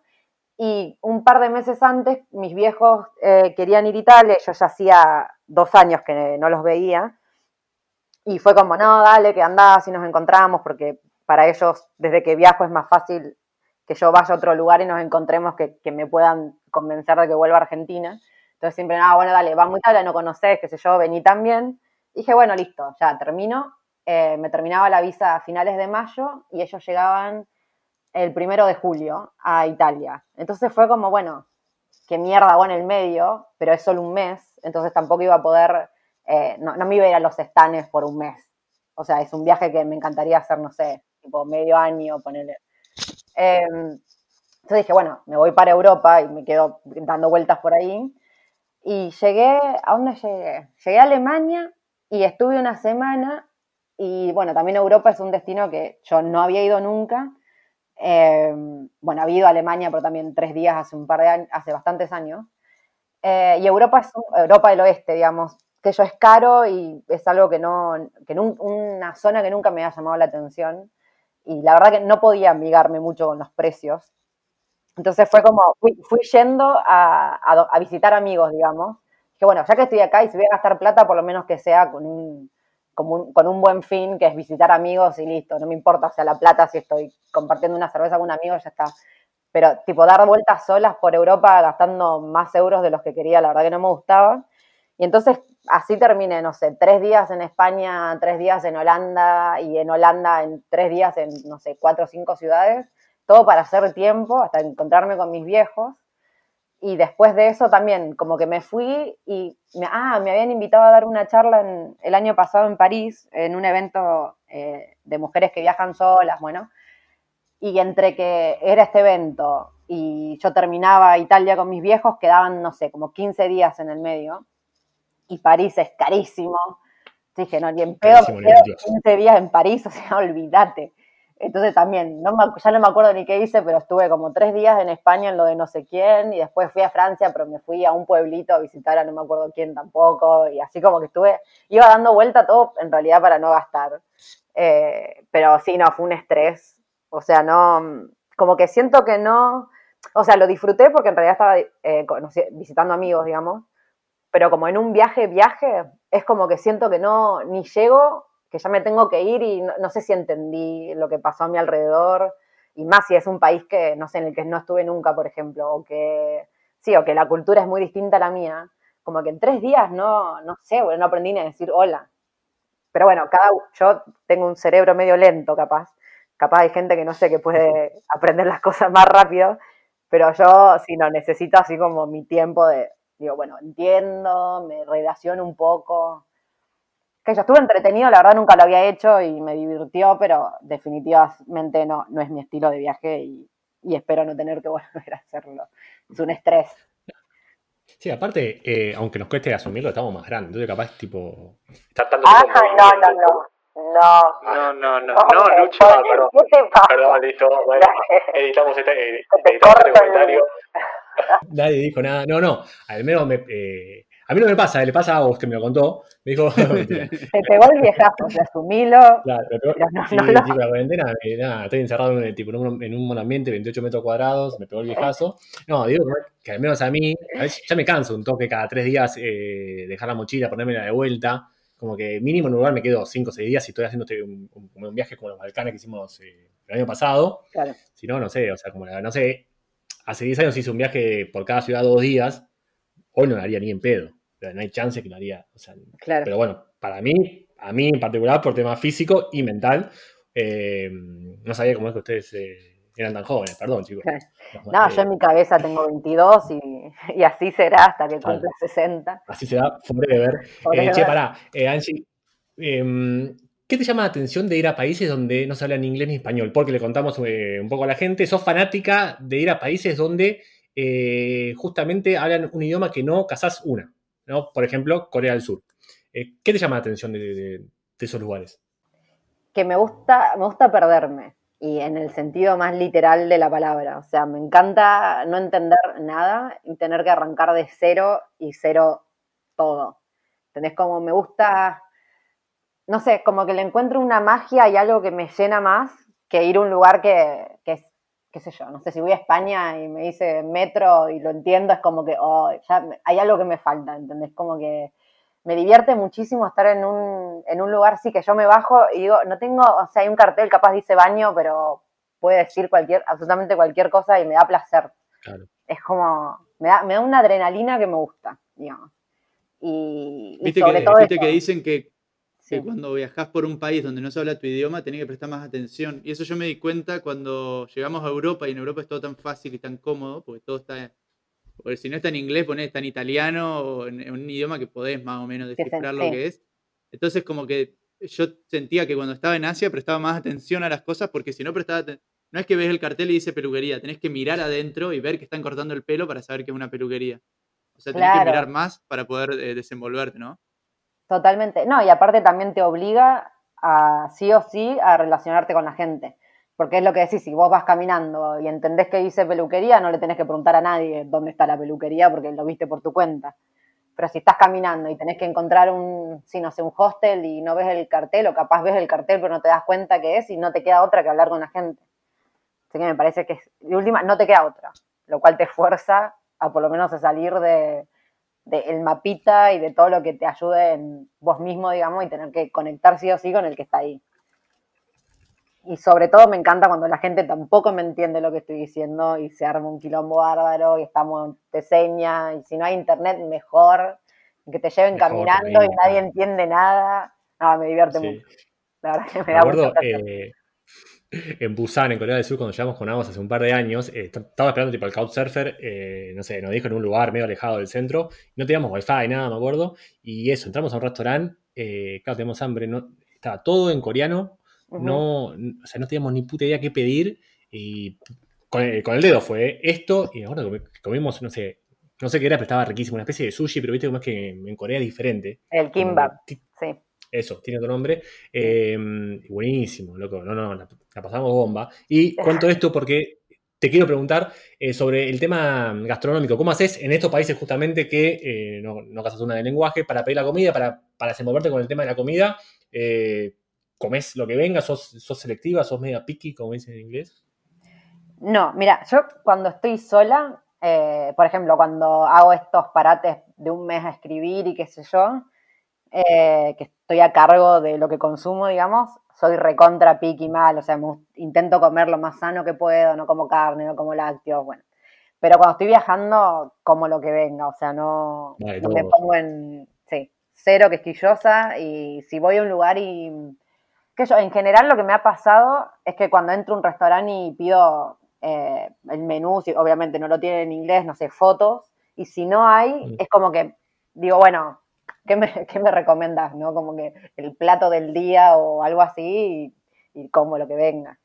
y un par de meses antes, mis viejos eh, querían ir a Italia, yo ya hacía dos años que no los veía. Y fue como, no, dale, que andás y nos encontramos, porque para ellos, desde que viajo, es más fácil que yo vaya a otro lugar y nos encontremos que, me puedan convencer de que vuelva a Argentina. Entonces siempre, ah, bueno, dale, va muy Italia, no conocés, qué sé yo, vení también. dije, bueno, listo, ya termino. Eh, me terminaba la visa a finales de mayo y ellos llegaban el primero de julio a Italia. Entonces fue como, bueno, qué mierda, bueno, el medio, pero es solo un mes, entonces tampoco iba a poder, eh, no, me iba a ir a los estanes por un mes. O sea, es un viaje que me encantaría hacer, no sé, tipo medio año, ponerle. Em, entonces dije, bueno, me voy para Europa y me quedo dando vueltas por ahí. Y llegué, ¿a dónde llegué? Llegué a Alemania y estuve una semana. Y bueno, también Europa es un destino que yo no había ido nunca eh, bueno, había ido a Alemania, pero también tres días hace un par de hace bastantes años. Eh, y Europa es Europa del Oeste, digamos, que yo es caro y es algo que no, que una zona que nunca me ha llamado la atención. Y la verdad que no podía amigarme mucho con los precios. Entonces fue como, fui, yendo a, visitar amigos, digamos. Que bueno, ya que estoy acá y si voy a gastar plata, por lo menos que sea con un, con un buen fin, que es visitar amigos y listo, no me importa, o sea, la plata, si estoy compartiendo una cerveza con un amigo, ya está. Pero, tipo, dar vueltas solas por Europa gastando más euros de los que quería, la verdad que no me gustaba. Y entonces así terminé, no sé, tres días en España, tres días en Holanda y en Holanda en tres días en, no sé, cuatro o cinco ciudades, todo para hacer tiempo hasta encontrarme con mis viejos y después de eso también, como que me fui y me, ah, me habían invitado a dar una charla el año pasado en París, en un evento eh, de mujeres que viajan solas, bueno. Y entre que era este evento y yo terminaba Italia con mis viejos, quedaban, no sé, como 15 días en el medio. Y París es carísimo. Dije, no, ni en pedo, 15 días en París, o sea, olvídate. Entonces también, no ya no me acuerdo ni qué hice, pero estuve como tres días en España en lo de no sé quién y después fui a Francia, pero me fui a un pueblito a visitar a no me acuerdo quién tampoco y así como que estuve, iba dando vuelta todo en realidad para no gastar. Eh, pero sí, no, fue un estrés. O sea, no, como que siento que no, o sea, lo disfruté porque en realidad estaba eh, visitando amigos, digamos, pero como en un viaje, viaje, es como que siento que no, ni llego que ya me tengo que ir y no, sé si entendí lo que pasó a mi alrededor. y más si es un país que, no sé, en el que no estuve nunca, por ejemplo, o que, sí, o que la cultura es muy distinta a la mía, como que en tres días no, no sé, bueno, no aprendí ni a decir hola. Pero bueno, cada, yo tengo un cerebro medio lento, capaz. Capaz hay gente que no sé, que puede aprender las cosas más rápido, pero yo sí no necesito así como mi tiempo de, digo, bueno, entiendo, me relaciono un poco. Que yo estuve entretenido, la verdad nunca lo había hecho y me divirtió, pero definitivamente no, no es mi estilo de viaje y, y espero no tener que volver a hacerlo. Es un estrés. Sí, aparte, eh, aunque nos cueste asumirlo, estamos más grandes. Entonces, capaz, tipo. Estar tanto ah, no, no, no. No, no, no, no, no, Lucho. Perdón, perdón, listo. Bueno, editamos este, editamos este comentario. Nadie dijo nada. No, no. Al menos me, eh, a mí no me pasa, le pasa a vos que me lo contó. Me dijo. Te pegó el viejazo, se asumilo. Claro, pero, no, sí, no, la cuarentena, eh, nada, estoy encerrado en, tipo, en, un, en un ambiente, 28 metros cuadrados, me pegó el viejazo. No, digo que al menos a mí, a veces ya me canso un toque cada tres días eh, dejar la mochila, ponérmela de vuelta. Como que mínimo en un lugar me quedo 5 o 6 días y estoy haciendo este, un, un, viaje como los Balcanes que hicimos eh, el año pasado. Claro. Si no, no sé, o sea, como no sé, hace 10 años hice un viaje por cada ciudad dos días, hoy no lo haría ni en pedo no hay chance que lo haría. Pero bueno, para mí, a mí en particular, por tema físico y mental, eh, no sabía cómo es que ustedes eh, eran tan jóvenes, perdón, chicos. No, yo en mi cabeza tengo 22 y, así será hasta que cumpla 60. Así será, forever. Eh, che, pará, Angie, em, ¿qué te llama la atención de ir a países donde no se habla ni inglés ni español? Porque le contamos un poco a la gente, sos fanática de ir a países donde justamente hablan un idioma que no casás una. Por ejemplo, Corea del Sur. Eh, ¿Qué te llama la atención de, esos lugares? Que me gusta, me gusta perderme, y en el sentido más literal de la palabra. O sea, me encanta no entender nada y tener que arrancar de cero y cero todo. ¿Entendés? Como me gusta, no sé, como que le encuentro una magia y algo que me llena más que ir a un lugar que, que es qué sé yo, no sé, si voy a España y me dice metro y lo entiendo, es como que, oh, ya hay algo que me falta, ¿entendés? Como que me divierte muchísimo estar en un, en un lugar, sí, que yo me bajo y digo, no tengo, o sea, hay un cartel, capaz dice baño, pero puede decir cualquier, absolutamente cualquier cosa y me da placer. Claro. Es como, me da, me da una adrenalina que me gusta, digamos. Y, sobre que, todo viste que dicen que que cuando viajas por un país donde no se habla tu idioma tenés que prestar más atención. Y eso yo me di cuenta cuando llegamos a Europa y en Europa es todo tan fácil y tan cómodo, porque todo está, porque si no está en inglés, ponés está en italiano o en, un idioma que podés más o menos descifrar lo que es. Entonces como que yo sentía que cuando estaba en Asia prestaba más atención a las cosas porque si no prestaba no es que ves el cartel y dice peluquería, tenés que mirar adentro y ver que están cortando el pelo para saber que es una peluquería. O sea, tenés que mirar más para poder eh, desenvolverte, ¿no? Totalmente. No, y aparte también te obliga a sí o sí a relacionarte con la gente. Porque es lo que decís, si vos vas caminando y entendés que dice peluquería, no le tenés que preguntar a nadie dónde está la peluquería porque lo viste por tu cuenta. Pero si estás caminando y tenés que encontrar un, si no sé, un hostel y no ves el cartel, o capaz ves el cartel pero no te das cuenta que es y no te queda otra que hablar con la gente. Así que me parece que, de última, no te queda otra, lo cual te fuerza a por lo menos a salir de, del mapita y de todo lo que te ayude en vos mismo, digamos, y tener que conectar sí o sí con el que está ahí. Y sobre todo me encanta cuando la gente tampoco me entiende lo que estoy diciendo y se arma un quilombo bárbaro y estamos, te seña, y si no hay internet, mejor, que te lleven caminando y nadie entiende nada. No, me divierte mucho. La verdad que me, da mucho en Busan, en Corea del Sur, cuando llegamos con Agos hace un par de años, eh, estaba esperando tipo el Couchsurfer, eh, no sé, nos dijo en un lugar medio alejado del centro, no teníamos wifi, nada, me acuerdo, y eso, entramos a un restaurante, eh, claro, teníamos hambre, no, estaba todo en coreano, no, o sea, no teníamos ni puta idea qué pedir, y con el, dedo fue esto, y ahora comimos, no sé, no sé qué era, pero estaba riquísimo, una especie de sushi, pero viste cómo es que en Corea es diferente. El kimbap, sí. Eso, tiene otro nombre. Em, buenísimo, loco. No, no, la, pasamos bomba. Y cuento esto porque te quiero preguntar eh, sobre el tema gastronómico. ¿Cómo haces en estos países justamente que eh, no, no casas una de lenguaje para pedir la comida, para, para desenvolverte con el tema de la comida? Eh, ¿Comés lo que venga? ¿Sos, ¿Sos selectiva? ¿Sos media picky, como dicen en inglés? No, mira, yo cuando estoy sola, por ejemplo, cuando hago estos parates de un mes a escribir y qué sé yo, que estoy a cargo de lo que consumo, digamos, soy recontra piqui mal, o sea, me intento comer lo más sano que puedo, no como carne, no como lácteos, bueno. Pero cuando estoy viajando, como lo que venga, o sea, no, me pongo en, sí, cero quisquillosa y si voy a un lugar y, que yo, en general lo que me ha pasado es que cuando entro a un restaurante y pido eh, el menú, si obviamente no lo tienen en inglés, no sé, fotos, y si no hay, es como que digo, bueno, ¿qué me, qué me recomendás? ¿no? Como que el plato del día o algo así y, y como lo que venga.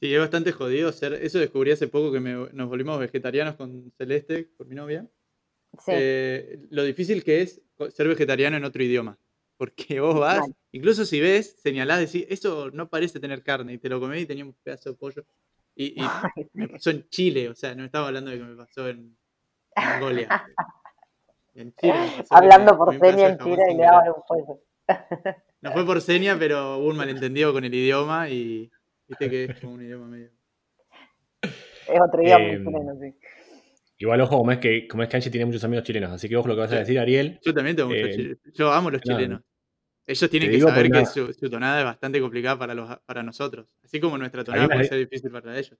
Sí, es bastante jodido ser. Eso descubrí hace poco que me- nos volvimos vegetarianos con Celeste, con mi novia. Sí, Eh, lo difícil que es ser vegetariano en otro idioma. Porque vos vas, Mal. incluso si ves, señalás, decís, eso no parece tener carne, y te lo comés y tenía un pedazo de pollo. Y, y me pasó en Chile, o sea, no estaba hablando de que me pasó en Mongolia. En Chile hablando por seña en Chile y le daban un pollo. No fue por seña, pero hubo un malentendido con el idioma y viste que es como un idioma medio. Es otro idioma Eh, chileno, sí. Igual, ojo, como es que, como es que Angie tiene muchos amigos chilenos, así que ojo lo que vas a decir, Ariel. Yo también tengo muchos Eh, chilenos. Yo amo los no, chilenos. Ellos tienen que saber que su, su tonada es bastante complicada para, los, para nosotros. Así como nuestra tonada puede ser difícil para ellos.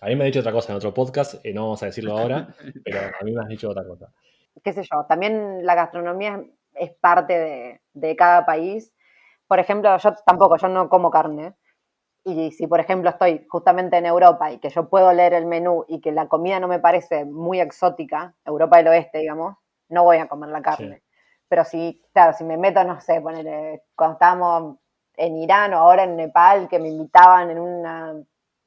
A mí me ha dicho otra cosa en otro podcast, eh, no vamos a decirlo ahora, pero a mí me has dicho otra cosa. Qué sé yo, también la gastronomía es parte de, de cada país. Por ejemplo, yo tampoco, yo no como carne. Y si, por ejemplo, estoy justamente en Europa y que yo puedo leer el menú y que la comida no me parece muy exótica, Europa del Oeste, digamos, no voy a comer la carne. Pero si, claro, si me meto, no sé, ponele, cuando estábamos en Irán o ahora en Nepal, que me invitaban en una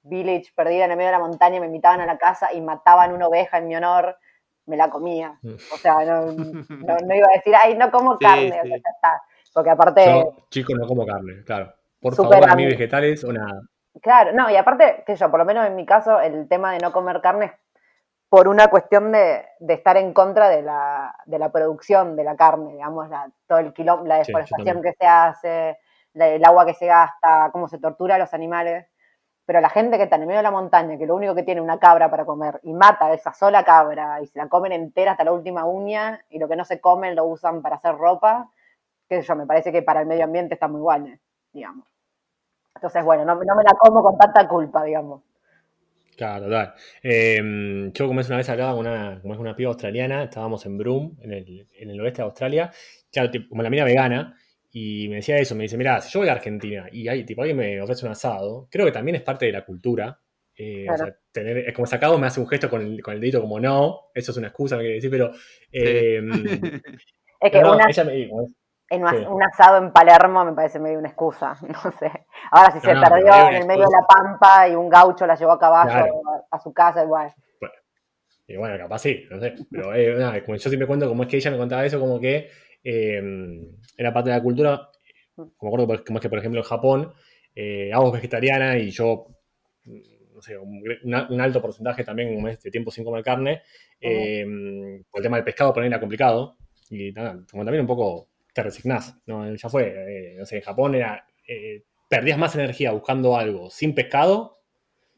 village perdida en el medio de la montaña, me invitaban a la casa y mataban una oveja en mi honor, me la comía. Mm. O sea, no, no- no iba a decir, ay, no como Sí, carne, o sea, ya está. Porque aparte, Yo, chicos, no como carne, claro. Por favor, a mí vegetales o nada. claro, no, y aparte, qué sé yo, por lo menos en mi caso, el tema de no comer carne es por una cuestión de, de estar en contra de la, de la producción de la carne, digamos, la, todo el quilombo, la deforestación que se hace, la- el agua que se gasta, cómo se tortura a los animales. Pero la gente que está en el medio de la montaña, que lo único que tiene una cabra para comer, y mata a esa sola cabra, y se la comen entera hasta la última uña, y lo que no se comen lo usan para hacer ropa, qué sé yo, me parece que para el medio ambiente está muy igual, digamos. Entonces, bueno, no, me la como con tanta culpa, digamos. Claro, total. Eh, yo como es una vez hablaba con una, como es una piba australiana, estábamos en Broome, en el, en el oeste de Australia, claro, como la mina vegana, y me decía eso, me dice, mira, si yo voy a Argentina y hay, tipo, alguien me ofrece un asado, creo que también es parte de la cultura. eh, o sea, tener, es como sacado, me hace un gesto con el, con el dedito como no, eso es una excusa, me quiere decir, pero... eh, Es que no, una, ella me- como es- en un, sí. un asado en Palermo me parece medio una excusa, no sé. Ahora si se No, perdió en el medio de la pampa y un gaucho la llevó a caballo Claro. a, a su casa, igual. Y bueno, capaz sí, no sé. Pero eh, nada, como yo siempre cuento, como es que ella me contaba eso, como que eh, era parte de la cultura. Como acuerdo, por- como es que, por ejemplo, en Japón, eh, Agua es vegetariana y yo, no sé, un, una- un alto porcentaje también como este tiempo sin comer carne. eh, por el tema del pescado, poner era complicado. Y nada, como también un poco te resignás, ¿no? Ya fue, eh, no sé, en Japón era. eh, perdías más energía buscando algo sin pescado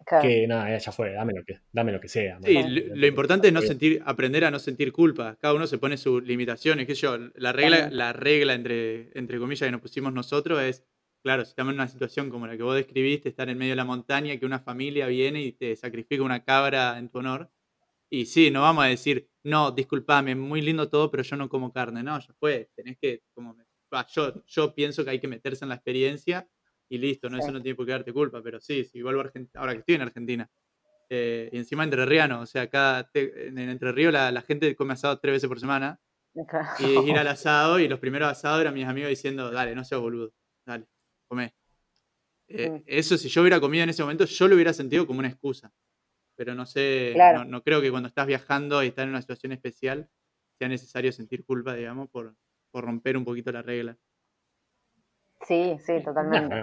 Claro. que nada, ya fue, dame lo que, dame lo que sea. Sí, man. lo, lo importante es no sentir, aprender a no sentir culpa. Cada uno se pone sus limitaciones, qué sé yo. La regla, la regla entre, entre comillas que nos pusimos nosotros es, claro, si estamos en una situación como la que vos describiste, estar en medio de la montaña, que una familia viene y te sacrifica una cabra en tu honor. Y sí, no vamos a decir, no, disculpame, muy lindo todo, pero yo no como carne. No, ya fue, tenés que, como, yo, yo pienso que hay que meterse en la experiencia y listo, no, Sí. eso no tiene por qué darte culpa, pero sí, si vuelvo a Argentina, ahora que estoy en Argentina, eh, y encima entrerriano, o sea, cada te- en Entre Río la, la gente come asado tres veces por semana, y es ir al asado, y los primeros asados eran mis amigos diciendo, dale, no seas boludo, dale, comé. Eh, Mm. Eso si yo hubiera comido en ese momento, yo lo hubiera sentido como una excusa. Pero no sé, Claro. no, no creo que cuando estás viajando y estás en una situación especial sea necesario sentir culpa, digamos, por, por romper un poquito la regla. Sí, sí, totalmente.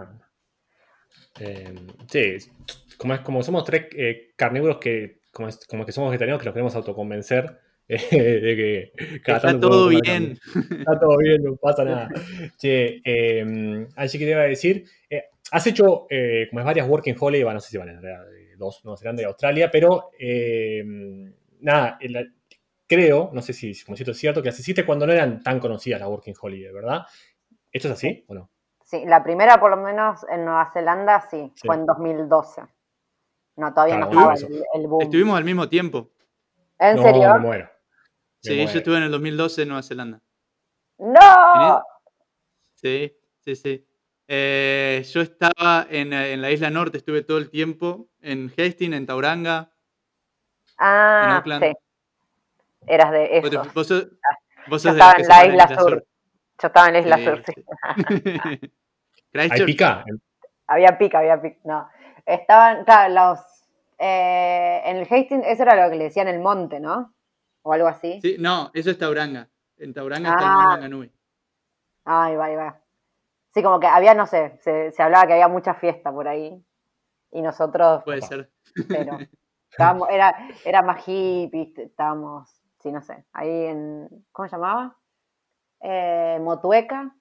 Eh, sí, como, es, como somos tres eh, carnívoros que como, es- como que somos vegetarianos que nos queremos autoconvencer eh, de que cada Está tanto todo comer bien. Está todo bien, no pasa nada. Che, eh, Angie, ¿qué te iba a decir? Eh, has hecho eh, como es varias Working Holiday, bueno, no sé si van en realidad, dos, Nueva Zelanda y Australia, pero eh, nada, el- creo, no sé si como si esto es cierto, que las hiciste cuando no eran tan conocidas las Working Holiday, ¿verdad? ¿Esto es así o no? Sí, la primera por lo menos en Nueva Zelanda sí, Sí. fue en 2012. No, todavía Claro, no estaba el, el boom. Estuvimos al mismo tiempo. ¿En no, serio? me muero. Me Sí, muero. yo estuve en el 2012 en Nueva Zelanda. ¡No! Sí, sí, sí. Eh, yo estaba en, en la isla norte, estuve todo el tiempo, en Hastings, en Tauranga. Ah, Auckland. sí. Eras de eso. vos sos, vos sos de en la isla sur. Yo estaba en la isla sur, sí. Hay pica. Había pica, había pica. No. Estaban, claro, los. eh, en el Hastings, eso era lo que le decían el monte, ¿no? O algo así. Sí, no, eso es Tauranga. En Tauranga está el Ah. Mount Maunganui. Ahí va, ahí va. Sí, como que había, no sé, se, se hablaba que había mucha fiesta por ahí. Y nosotros, Puede ser. pero estábamos, era, era más hippie, estábamos, sí, no sé, ahí en, ¿cómo se llamaba? Eh, Motueca,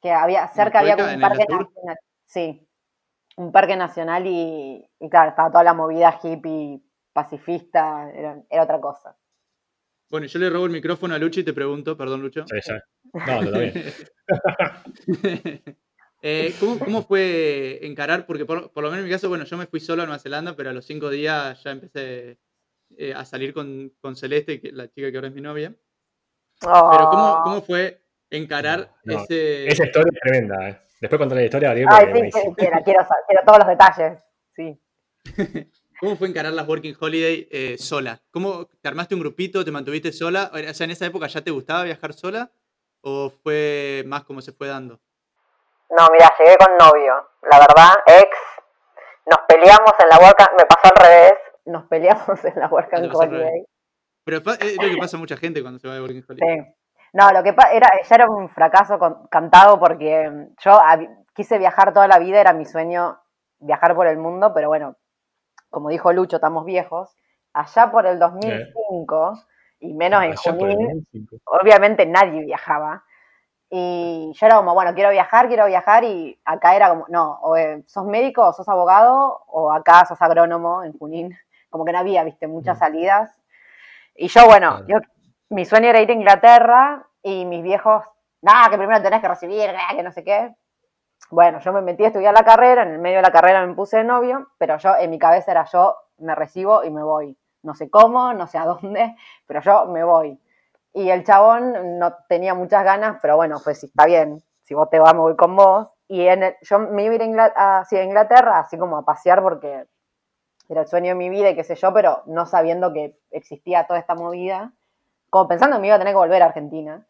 que había, cerca había como ¿Motueca, un en el parque nacional, sí, un parque nacional y, y claro, estaba toda la movida hippie, pacifista, era, era otra cosa. Bueno, yo le robo el micrófono a Lucho y te pregunto, perdón Lucho. Sí, sí. No, todo bien. Eh, ¿cómo, cómo fue encarar? Porque por, por lo menos en mi caso, bueno, yo me fui solo a Nueva Zelanda, pero a los cinco días ya empecé eh, a salir con, con Celeste, que, la chica que ahora es mi novia. Pero ¿cómo, Oh. cómo fue encarar No, ese... Esa historia es tremenda, ¿eh? Después contaré la historia, Ariel, Ay, sí, quiero, quiero, quiero, todos los detalles, sí. ¿Cómo fue encarar las Working Holiday eh, sola? ¿Cómo te armaste un grupito, te mantuviste sola? O sea, ¿en esa época ya te gustaba viajar sola? ¿O fue más como se fue dando? No, mira, llegué con novio, la verdad, ex. Nos peleamos en la Work and- me pasó al revés. Nos peleamos en la Work Ah, Holiday. Pero es lo que pasa a mucha gente cuando se va de Working Holiday. Sí. No, lo que pasa era, ya era un fracaso con- cantado porque mm, yo quise viajar toda la vida, era mi sueño viajar por el mundo, pero bueno, como dijo Lucho, estamos viejos. Allá por el 2005, y menos en Allá Junín, 2005. obviamente nadie viajaba. Y yo era como, bueno, quiero viajar, quiero viajar, y acá era como, no, o eh, sos médico o sos abogado, o acá sos agrónomo en Junín. Como que no había, viste, muchas Mm. salidas. Y yo, bueno, Claro. yo, mi sueño era ir a Inglaterra, y mis viejos, nada, que primero tenés que recibir, nah, que no sé qué. Bueno, yo me metí a estudiar la carrera, en el medio de la carrera me puse de novio, pero yo, en mi cabeza era yo, me recibo y me voy. No sé cómo, no sé a dónde, pero yo me voy. Y el chabón no tenía muchas ganas, pero bueno, pues sí, está bien, si vos te vas, me voy con vos. Y en el- yo me iba a ir a Inglaterra, así como a pasear, porque era el sueño de mi vida y qué sé yo, pero no sabiendo que existía toda esta movida, como pensando que me iba a tener que volver a Argentina.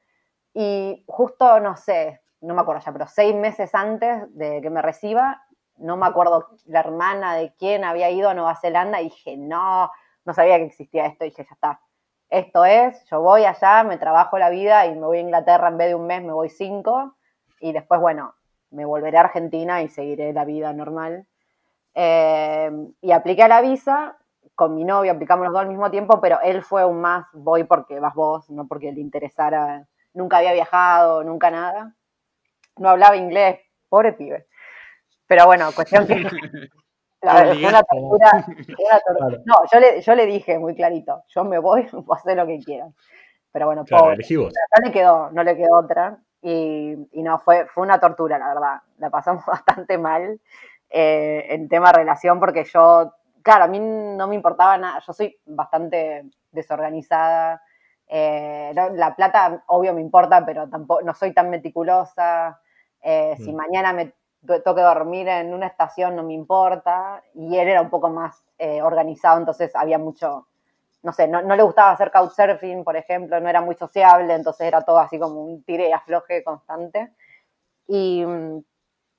Y justo, no sé, no me acuerdo ya, pero seis meses antes de que me reciba, no me acuerdo la hermana de quién había ido a Nueva Zelanda y dije, no, no sabía que existía esto, y dije, ya está. Esto es, yo voy allá, me trabajo la vida y me voy a Inglaterra en vez de un mes, me voy cinco, y después, bueno, me volveré a Argentina y seguiré la vida normal. Eh, y apliqué a la visa, con mi novio aplicamos los dos al mismo tiempo, pero él fue un más, voy porque vas vos, no porque le interesara, nunca había viajado, nunca nada. No hablaba inglés, pobre pibe. Pero bueno, cuestión que la- fue una tortura. una tor- Claro. No, yo le, yo le dije muy clarito, yo me voy, vos hacer lo que quieras. Pero bueno, Claro, pobre no le quedó, no le quedó otra. Y, y no, fue, fue una tortura, la verdad. La pasamos bastante mal eh, en tema relación, porque yo, claro, a mí no me importaba nada. Yo soy bastante desorganizada. eh, la plata, obvio, me importa, pero tampoco, no soy tan meticulosa. eh, Si Mm. mañana me tu- tengo que dormir en una estación, no me importa. Y él era un poco más eh, organizado, entonces había mucho no sé, no, no le gustaba hacer couchsurfing, por ejemplo, no era muy sociable, entonces era todo así como un tire y afloje constante. Y,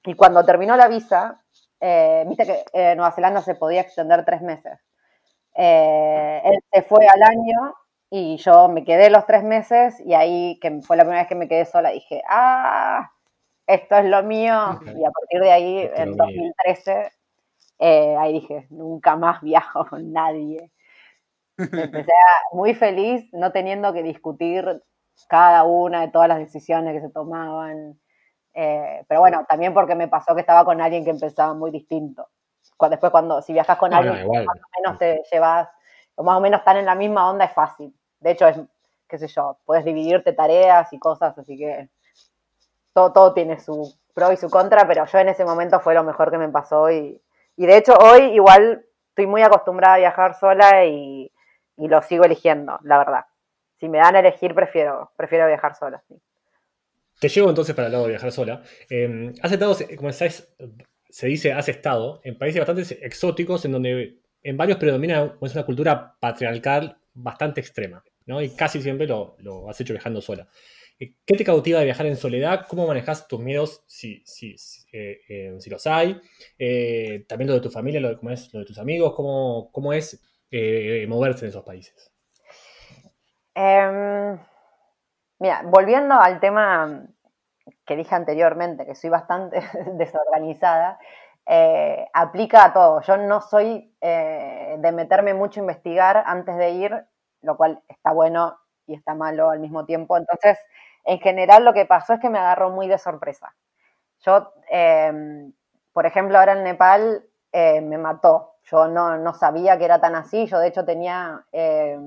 y cuando terminó la visa, eh, viste que en Nueva Zelanda se podía extender tres meses. Eh, él se fue al año y yo me quedé los tres meses y ahí, que fue la primera vez que me quedé sola, dije, ah, esto es lo mío. Y a partir de ahí, Esto es en lo mío. 2013, eh, ahí dije, nunca más viajo con nadie. Empecé muy feliz no teniendo que discutir cada una de todas las decisiones que se tomaban. Eh, pero bueno, también porque me pasó que estaba con alguien que empezaba muy distinto. Después cuando, si viajas con No, no, alguien, igual. más o menos te llevas, o más o menos están en la misma onda, es fácil. De hecho, es, qué sé yo, puedes dividirte tareas y cosas, así que todo, todo tiene su, pro y su contra, pero yo en ese momento fue lo mejor que me pasó y, y de hecho hoy igual estoy muy acostumbrada a viajar sola y, y lo sigo eligiendo, la verdad. Si me dan a elegir, prefiero, prefiero viajar sola. Sí. Te llevo entonces para el lado de viajar sola. Eh, has estado, como sabes, se dice, has estado en países bastante exóticos en donde en varios predomina una cultura patriarcal bastante extrema, ¿no? Y casi siempre lo, has hecho viajando sola. Eh, ¿Qué te cautiva de viajar en soledad? ¿Cómo manejas tus miedos si, si, eh, eh, los hay? También lo de tu familia, lo de, es, lo de tus amigos, ¿cómo, cómo es moverse en esos países? Em, mira, volviendo al tema que dije anteriormente, que soy bastante desorganizada, eh, aplica a todo. Yo no soy eh, de meterme mucho a investigar antes de ir, lo cual está bueno y está malo al mismo tiempo. Entonces, en general lo que pasó es que me agarró muy de sorpresa. Yo, eh, por ejemplo, ahora en Nepal eh, me mató. Yo no, no, sabía que era tan así. Yo, de hecho, tenía, eh,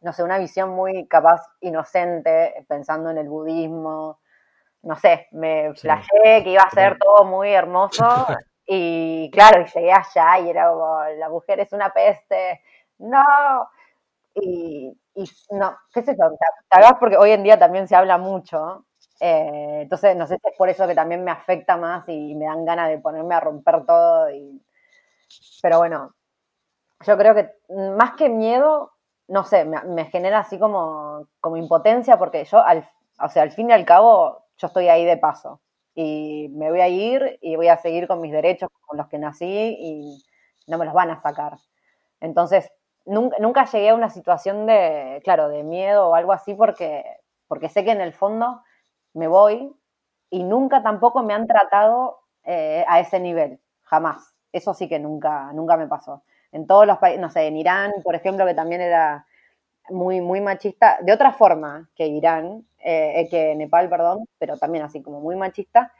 no sé, una visión muy capaz inocente, pensando en el budismo, no sé, me sí. flashé que iba a ser todo muy hermoso y claro, y llegué allá y era como, la mujer es una peste, no, y, y no, qué sé yo, tal vez porque hoy en día también se habla mucho, eh, entonces no sé si es por eso que también me afecta más y me dan ganas de ponerme a romper todo, y, pero bueno, yo creo que más que miedo, no sé, me, genera así como, como impotencia porque yo al, o sea, al fin y al cabo yo estoy ahí de paso y me voy a ir y voy a seguir con mis derechos con los que nací y no me los van a sacar. Entonces, nunca, nunca llegué a una situación de, claro, de miedo o algo así porque, porque sé que en el fondo me voy y nunca tampoco me han tratado eh, a ese nivel, jamás. Eso sí que nunca, nunca me pasó. En todos los países, no sé, en Irán, por ejemplo, que también era muy, muy machista, de otra forma que Irán, eh, que Nepal, perdón, pero también así como muy machista,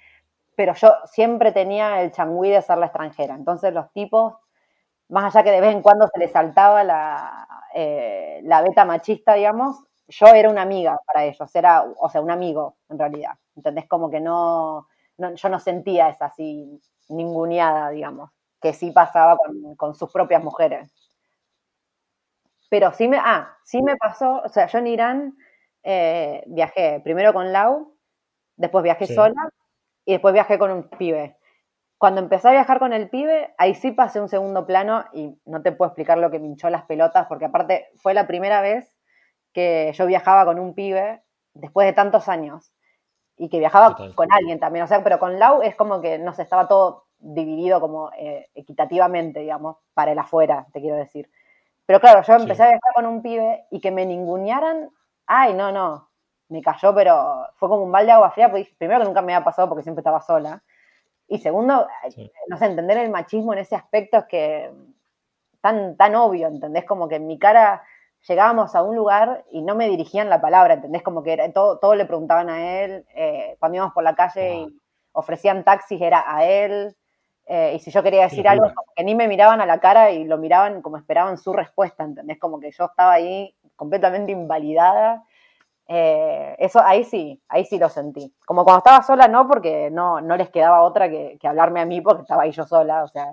pero yo siempre tenía el changüí de ser la extranjera. Entonces los tipos, más allá que de vez en cuando se les saltaba la, eh, la beta machista, digamos, yo era una amiga para ellos, era, o sea, un amigo en realidad. ¿Entendés? Como que no, no yo no sentía esa así ninguneada, digamos, que sí pasaba con, con sus propias mujeres. Pero sí me, ah, sí me pasó, o sea, yo en Irán eh, viajé primero con Lau, después viajé sí. sola y después viajé con un pibe. Cuando empecé a viajar con el pibe, ahí sí pasé un segundo plano y no te puedo explicar lo que me hinchó las pelotas, porque aparte fue la primera vez que yo viajaba con un pibe después de tantos años y que viajaba Total. con alguien también, o sea, pero con Lau es como que no sé, estaba todo dividido como eh, equitativamente, digamos, para el afuera, te quiero decir. Pero claro, yo empecé sí. a viajar con un pibe y que me ningunearan, ay, no, no, me cayó, pero fue como un balde de agua fría, porque primero que nunca me había pasado porque siempre estaba sola. Y segundo, sí. no sé, entender el machismo en ese aspecto es que tan, tan obvio, ¿entendés? Como que en mi cara llegábamos a un lugar y no me dirigían la palabra, ¿entendés? Como que era, todo, todo le preguntaban a él, eh, cuando íbamos por la calle y ofrecían taxis era a él, eh, y si yo quería decir algo, como que ni me miraban a la cara y lo miraban como esperaban su respuesta, ¿entendés? Como que yo estaba ahí completamente invalidada. Eh, eso ahí sí, ahí sí lo sentí. Como cuando estaba sola, no, porque no, no les quedaba otra que, que hablarme a mí porque estaba ahí yo sola, o sea,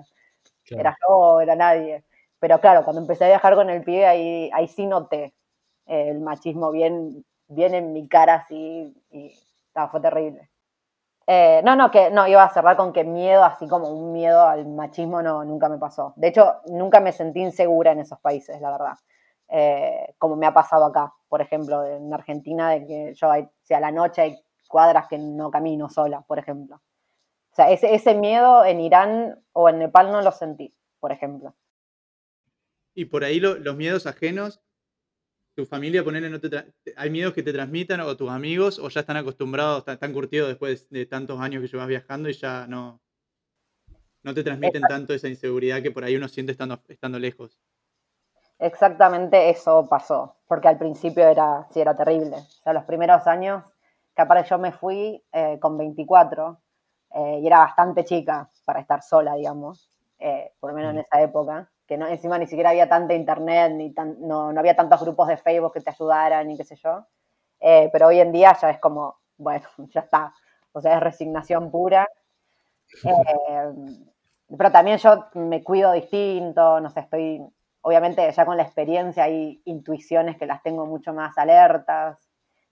claro. era yo, era nadie. Pero claro, cuando empecé a viajar con el pibe, ahí, ahí sí noté el machismo bien, bien en mi cara, así, y no, fue terrible. Eh, no, no, que no, iba a cerrar con que miedo, así como un miedo al machismo, no, nunca me pasó. De hecho, nunca me sentí insegura en esos países, la verdad. Eh, como me ha pasado acá, por ejemplo, en Argentina, de que yo, hay, si a la noche hay cuadras que no camino sola, por ejemplo. O sea, ese, ese miedo en Irán o en Nepal no lo sentí, por ejemplo. Y por ahí lo, los miedos ajenos tu familia, ponerle, no te hay miedos que te transmitan o tus amigos o ya están acostumbrados, están, curtidos después de tantos años que llevas viajando y ya no, no te transmiten tanto esa inseguridad que por ahí uno siente estando, estando lejos. Exactamente eso pasó, porque al principio era, sí, era terrible. O sea, los primeros años, que aparte yo me fui eh, con 24 eh, y era bastante chica para estar sola, digamos, eh, por lo menos en esa época que no, encima ni siquiera había tanta internet, ni tan, no, no, había tantos grupos de Facebook que te ayudaran, ni qué sé yo. Eh, pero hoy en día ya es como, bueno, ya está. o sea, es resignación pura. Eh, pero también yo me cuido distinto, no sé, estoy, obviamente ya con la experiencia hay intuiciones que las tengo mucho más alertas,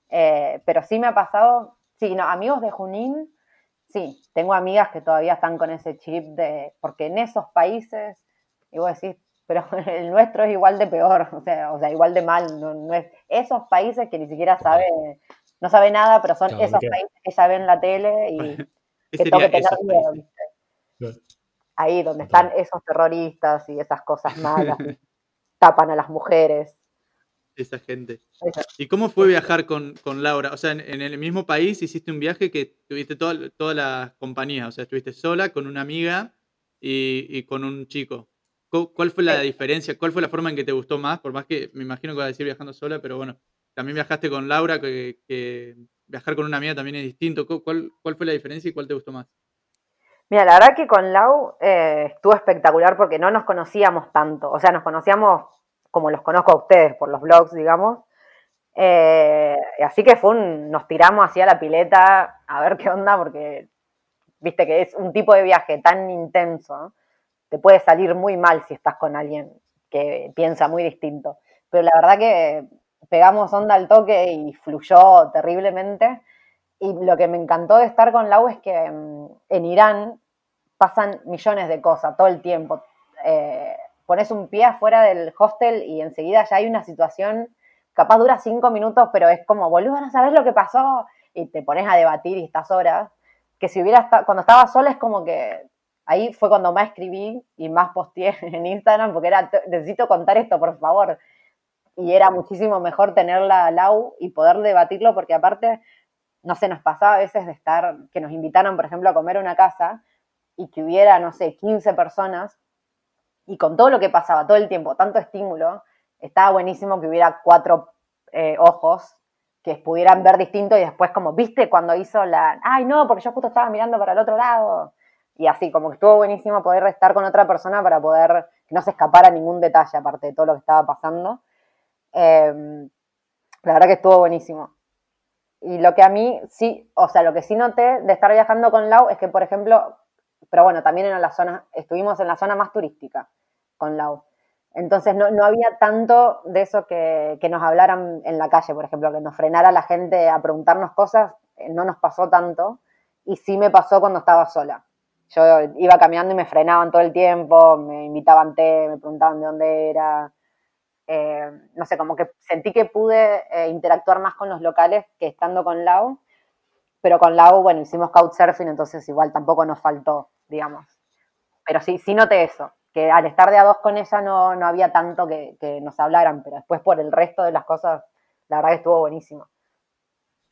eh, pero sí me ha pasado, sí, no, amigos de Junín, sí, tengo amigas que todavía están con ese chip de, porque en esos países, y vos decís, pero el nuestro es igual de peor, o sea, o sea igual de mal, no, es, esos países que ni siquiera sabe, no sabe nada, pero son esos países que ya ven la tele y que tengo que tener miedo, Ahí donde están esos terroristas y esas cosas malas, tapan a las mujeres. Esa gente. ¿Y cómo fue viajar con, Laura? O sea, en, el mismo país hiciste un viaje que tuviste toda, toda la compañía, o sea, estuviste sola con una amiga y, con un chico. ¿Cuál fue la diferencia? ¿Cuál fue la forma en que te gustó más? Por más que me imagino que vas a decir viajando sola, pero bueno, también viajaste con Laura, que, viajar con una amiga también es distinto. ¿Cuál, ¿Cuál fue la diferencia y cuál te gustó más? Mira, la verdad que con Lau eh, estuvo espectacular porque no nos conocíamos tanto. O sea, nos conocíamos como los conozco a ustedes por los blogs, digamos. Eh, así que fue un, nos tiramos hacia la pileta a ver qué onda, porque viste que es un tipo de viaje tan intenso, te puede salir muy mal si estás con alguien que piensa muy distinto. Pero la verdad que pegamos onda al toque y fluyó terriblemente. Y lo que me encantó de estar con Lau es que mm, en Irán pasan millones de cosas todo el tiempo. Eh, pones un pie afuera del hostel y enseguida ya hay una situación, capaz dura cinco minutos, pero es como, boludo, no sabes lo que pasó. Y te pones a debatir y estás horas. Que si hubiera estado, cuando estaba sola es como que ahí fue cuando más escribí y más posteé en Instagram, porque era, necesito contar esto, por favor. Y era muchísimo mejor tenerla Lau y poder debatirlo, porque aparte, no sé, nos pasaba a veces de estar, que nos invitaran, por ejemplo, a comer una casa y que hubiera, no sé, 15 personas y con todo lo que pasaba todo el tiempo, tanto estímulo, estaba buenísimo que hubiera cuatro eh, ojos que pudieran ver distinto y después como, viste, cuando hizo la, ay no, porque yo justo estaba mirando para el otro lado. Y así, como que estuvo buenísimo poder estar con otra persona para poder que no se escapara ningún detalle aparte de todo lo que estaba pasando. Em, la verdad que estuvo buenísimo. Y lo que a mí sí, o sea, lo que sí noté de estar viajando con Lau es que, por ejemplo, pero bueno, también en la zona, estuvimos en la zona más turística con Lau. Entonces no, había tanto de eso que, nos hablaran en la calle, por ejemplo, que nos frenara la gente a preguntarnos cosas, eh, no nos pasó tanto. Y sí me pasó cuando estaba sola. Yo iba caminando y me frenaban todo el tiempo, me invitaban té, me preguntaban de dónde era. Eh, no sé, como que sentí que pude eh, interactuar más con los locales que estando con Lau. Pero con Lau, bueno, hicimos couchsurfing, entonces igual tampoco nos faltó digamos. Pero sí, sí noté eso, que al estar de a dos con ella no, había tanto que, nos hablaran, pero después por el resto de las cosas, la verdad que estuvo buenísimo.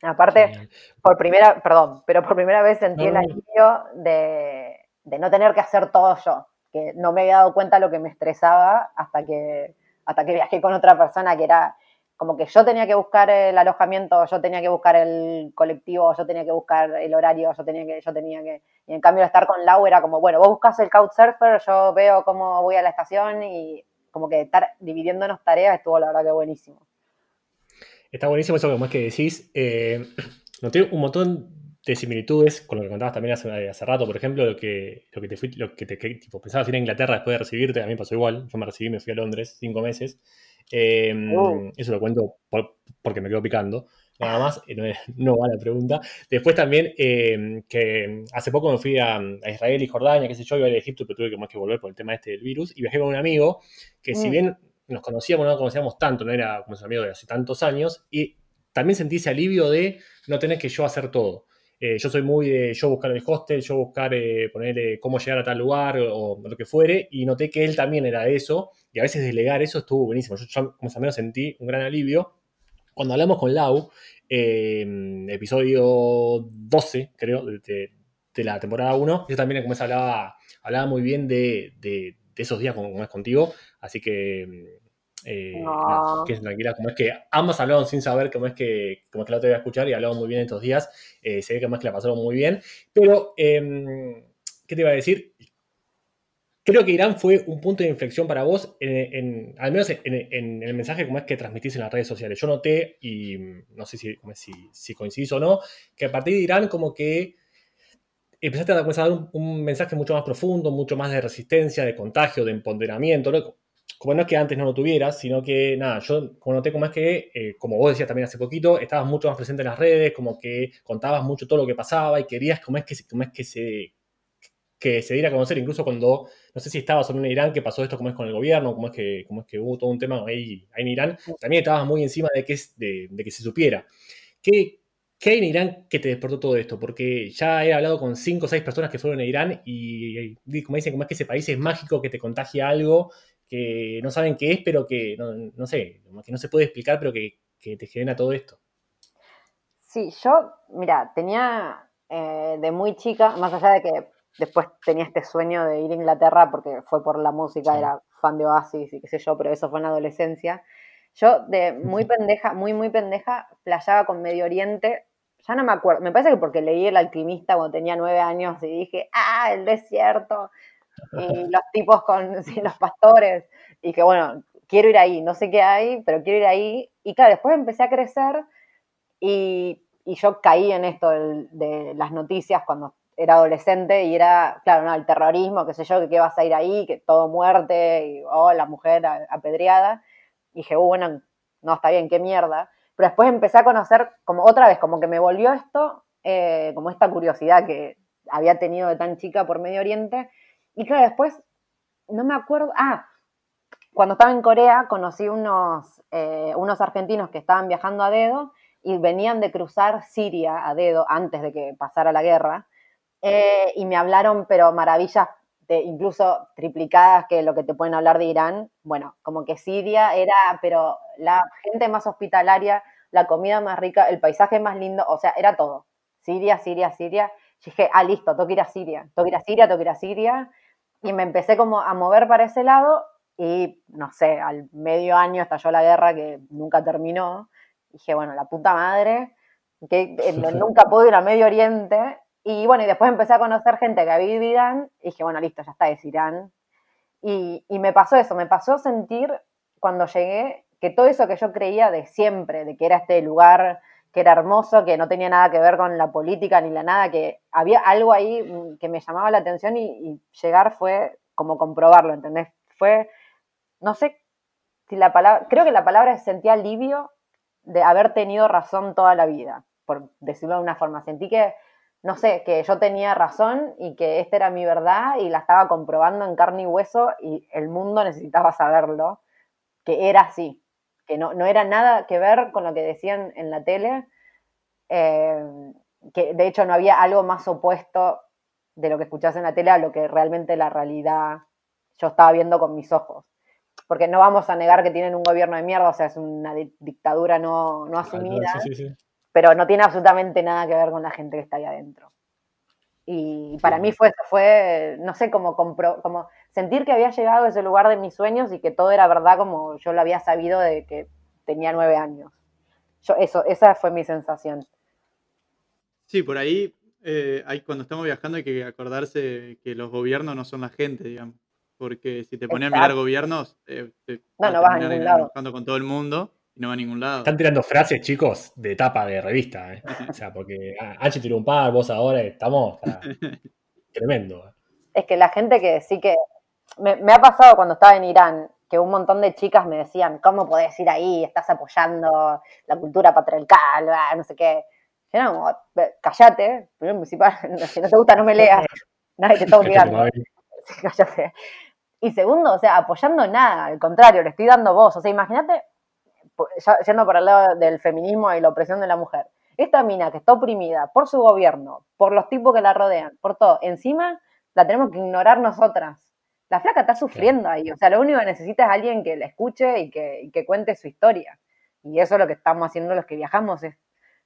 Aparte, por primera, perdón, pero por primera vez sentí el alivio de, de, no tener que hacer todo yo, que no me había dado cuenta lo que me estresaba hasta que, hasta que viajé con otra persona que era como que yo tenía que buscar el alojamiento, yo tenía que buscar el colectivo, yo tenía que buscar el horario, yo tenía que, yo tenía que, y en cambio estar con Lau era como, bueno, vos buscas el couchsurfer, yo veo cómo voy a la estación y como que estar dividiéndonos tareas estuvo la verdad que buenísimo. Está buenísimo eso como es que decís. Eh, noté un montón de similitudes con lo que contabas también hace, hace rato, por ejemplo, lo que, lo que te fui, lo que te tipo, pensabas ir a Inglaterra después de recibirte, a mí pasó igual, yo me recibí, me fui a Londres cinco meses, Em, oh. Eso lo cuento porque me quedo picando. Nada más, eh, no, va la pregunta. Después también, em, que hace poco me fui a, Israel y Jordania, qué sé yo, iba a ir a Egipto, pero tuve que más que volver por el tema este del virus. Y viajé con un amigo que, si mm. bien nos conocíamos, no nos conocíamos tanto, no era como ese amigo de hace tantos años, y también sentí ese alivio de no tener que yo hacer todo. Eh, yo soy muy de yo buscar el hostel, yo buscar eh, poner cómo llegar a tal lugar o, lo que fuere, y noté que él también era de eso, y a veces delegar eso estuvo buenísimo. Yo, como menos sentí un gran alivio. Cuando hablamos con Lau, eh, episodio 12, creo, de, la temporada 1, yo también como hablaba, hablaba muy bien de, esos días es contigo, así que eh, no. que tranquila, como es que ambos hablaron sin saber cómo es que, cómo es que la otra iba a escuchar y hablaban muy bien estos días. Eh, se ve que más que la pasaron muy bien. Pero, em, ¿qué te iba a decir? Creo que Irán fue un punto de inflexión para vos, en, al menos en, el mensaje como es que transmitís en las redes sociales. Yo noté, y no sé si, si, si coincidís o no, que a partir de Irán como que empezaste a, a dar un, un mensaje mucho más profundo, mucho más de resistencia, de contagio, de empoderamiento, ¿no? Como no es que antes no lo tuvieras, sino que, nada, yo como noté como es que, eh, como vos decías también hace poquito, estabas mucho más presente en las redes, como que contabas mucho todo lo que pasaba y querías como es que, como es que se que se diera a conocer, incluso cuando, no sé si estabas en Irán, que pasó esto, como es con el gobierno, como es que, como es que hubo todo un tema ahí, ahí en Irán, también estabas muy encima de que, de, de que se supiera. ¿Qué, ¿Qué hay en Irán que te despertó todo esto? Porque ya he hablado con cinco o seis personas que fueron a Irán y, como dicen, como es que ese país es mágico, que te contagia algo, que no saben qué es, pero que, no, sé, que no se puede explicar, pero que, te genera todo esto. Sí, yo, mira, tenía eh, de muy chica, más allá de que después tenía este sueño de ir a Inglaterra porque fue por la música, era fan de Oasis y qué sé yo, pero eso fue en la adolescencia. Yo de muy pendeja, muy, muy pendeja, playaba con Medio Oriente ya no me acuerdo, me parece que porque leí El Alquimista cuando tenía nueve años y dije, ah, el desierto, y los tipos con los pastores, y que bueno, quiero ir ahí, no sé qué hay, pero quiero ir ahí. Y claro, después empecé a crecer y, yo caí en esto de, las noticias cuando era adolescente y era, claro, no, el terrorismo, qué sé yo, que qué vas a ir ahí, que todo muerte, y oh, la mujer apedreada. Y dije, uh, bueno, no, está bien, qué mierda. Pero después empecé a conocer, como otra vez, como que me volvió esto, eh, como esta curiosidad que había tenido de tan chica por Medio Oriente. Y claro, después, no me acuerdo, ah, cuando estaba en Corea conocí unos, eh, unos argentinos que estaban viajando a dedo y venían de cruzar Siria a dedo antes de que pasara la guerra. Eh, y me hablaron, pero maravillas incluso triplicadas que lo que te pueden hablar de Irán. Bueno, como que Siria era, pero la gente más hospitalaria, la comida más rica, el paisaje más lindo, o sea, era todo. Siria, Siria, Siria. Y dije, ah, listo, tengo que ir a Siria, tengo que ir a Siria, tengo que ir a Siria. Y me empecé como a mover para ese lado y, no sé, al medio año estalló la guerra que nunca terminó. dije, bueno, la puta madre, que eh, nunca puedo ir a Medio Oriente y bueno, y después empecé a conocer gente que había vivido Irán y dije, bueno, listo, ya está, es Irán. Y, y me pasó eso, me pasó sentir cuando llegué que todo eso que yo creía de siempre, de que era este lugar que era hermoso, que no tenía nada que ver con la política ni la nada, que había algo ahí mm, que me llamaba la atención y, llegar fue como comprobarlo, ¿entendés? Fue, no sé si la palabra, creo que la palabra es sentía alivio de haber tenido razón toda la vida, por decirlo de una forma. Sentí que no sé, que yo tenía razón y que esta era mi verdad y la estaba comprobando en carne y hueso y el mundo necesitaba saberlo, que era así, que no, no era nada que ver con lo que decían en la tele, eh, que de hecho no había algo más opuesto de lo que escuchás en la tele a lo que realmente la realidad yo estaba viendo con mis ojos. Porque no vamos a negar que tienen un gobierno de mierda, o sea, es una dictadura no, no asumida. Sí, sí, sí pero no tiene absolutamente nada que ver con la gente que está ahí adentro. Y para mí fue, fue no sé, como, como sentir que había llegado a ese lugar de mis sueños y que todo era verdad como yo lo había sabido de que tenía nueve años. Yo, eso, esa fue mi sensación. Sí, por ahí, eh, hay, cuando estamos viajando hay que acordarse que los gobiernos no son la gente, digamos. Porque si te pones a mirar gobiernos, eh, no, no vas a ningún lado. con todo el mundo no va a ningún lado. Están tirando frases, chicos, de tapa de revista. ¿eh? O sea, porque H tiró un par, vos ahora estamos. tremendo. ¿eh? Es que la gente que sí que. Me, ha pasado cuando estaba en Irán que un montón de chicas me decían: ¿Cómo podés ir ahí? Estás apoyando la cultura patriarcal, no sé qué. Yo no, callate. Primero, principal, si no te gusta, no me leas. Nadie te está obligando. Cállate. Y segundo, o sea, apoyando nada, al contrario, le estoy dando voz. O sea, imagínate yendo por el lado del feminismo y la opresión de la mujer. Esta mina que está oprimida por su gobierno, por los tipos que la rodean, por todo, encima la tenemos que ignorar nosotras. La flaca está sufriendo ahí, o sea, lo único que necesita es alguien que la escuche y que, que cuente su historia. Y eso es lo que estamos haciendo los que viajamos, es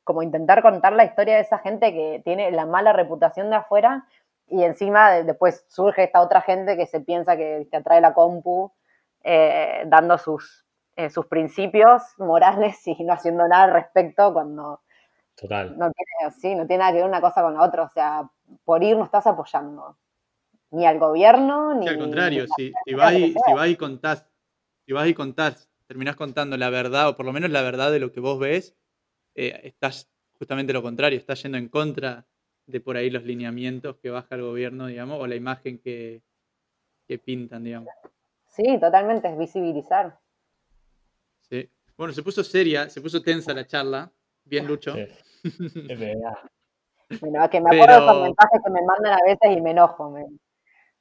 como intentar contar la historia de esa gente que tiene la mala reputación de afuera y encima después surge esta otra gente que se piensa que te atrae la compu eh, dando sus eh, sus principios morales y no haciendo nada al respecto cuando Total. No, tiene, sí, no tiene nada que ver una cosa con la otra. O sea, por ir no estás apoyando ni al gobierno ni. al contrario, si, vas y, si vas y contás, si vas y contás, terminás contando la verdad, o por lo menos la verdad de lo que vos ves, eh, estás justamente lo contrario, estás yendo en contra de por ahí los lineamientos que baja el gobierno, digamos, o la imagen que, que pintan, digamos. Sí, totalmente, es visibilizar. Sí. Bueno, se puso seria, se puso tensa la charla. Bien, Lucho. Sí. Es verdad. Bueno, es que me acuerdo de esos Pero- mensajes que me mandan a veces y me enojo. me-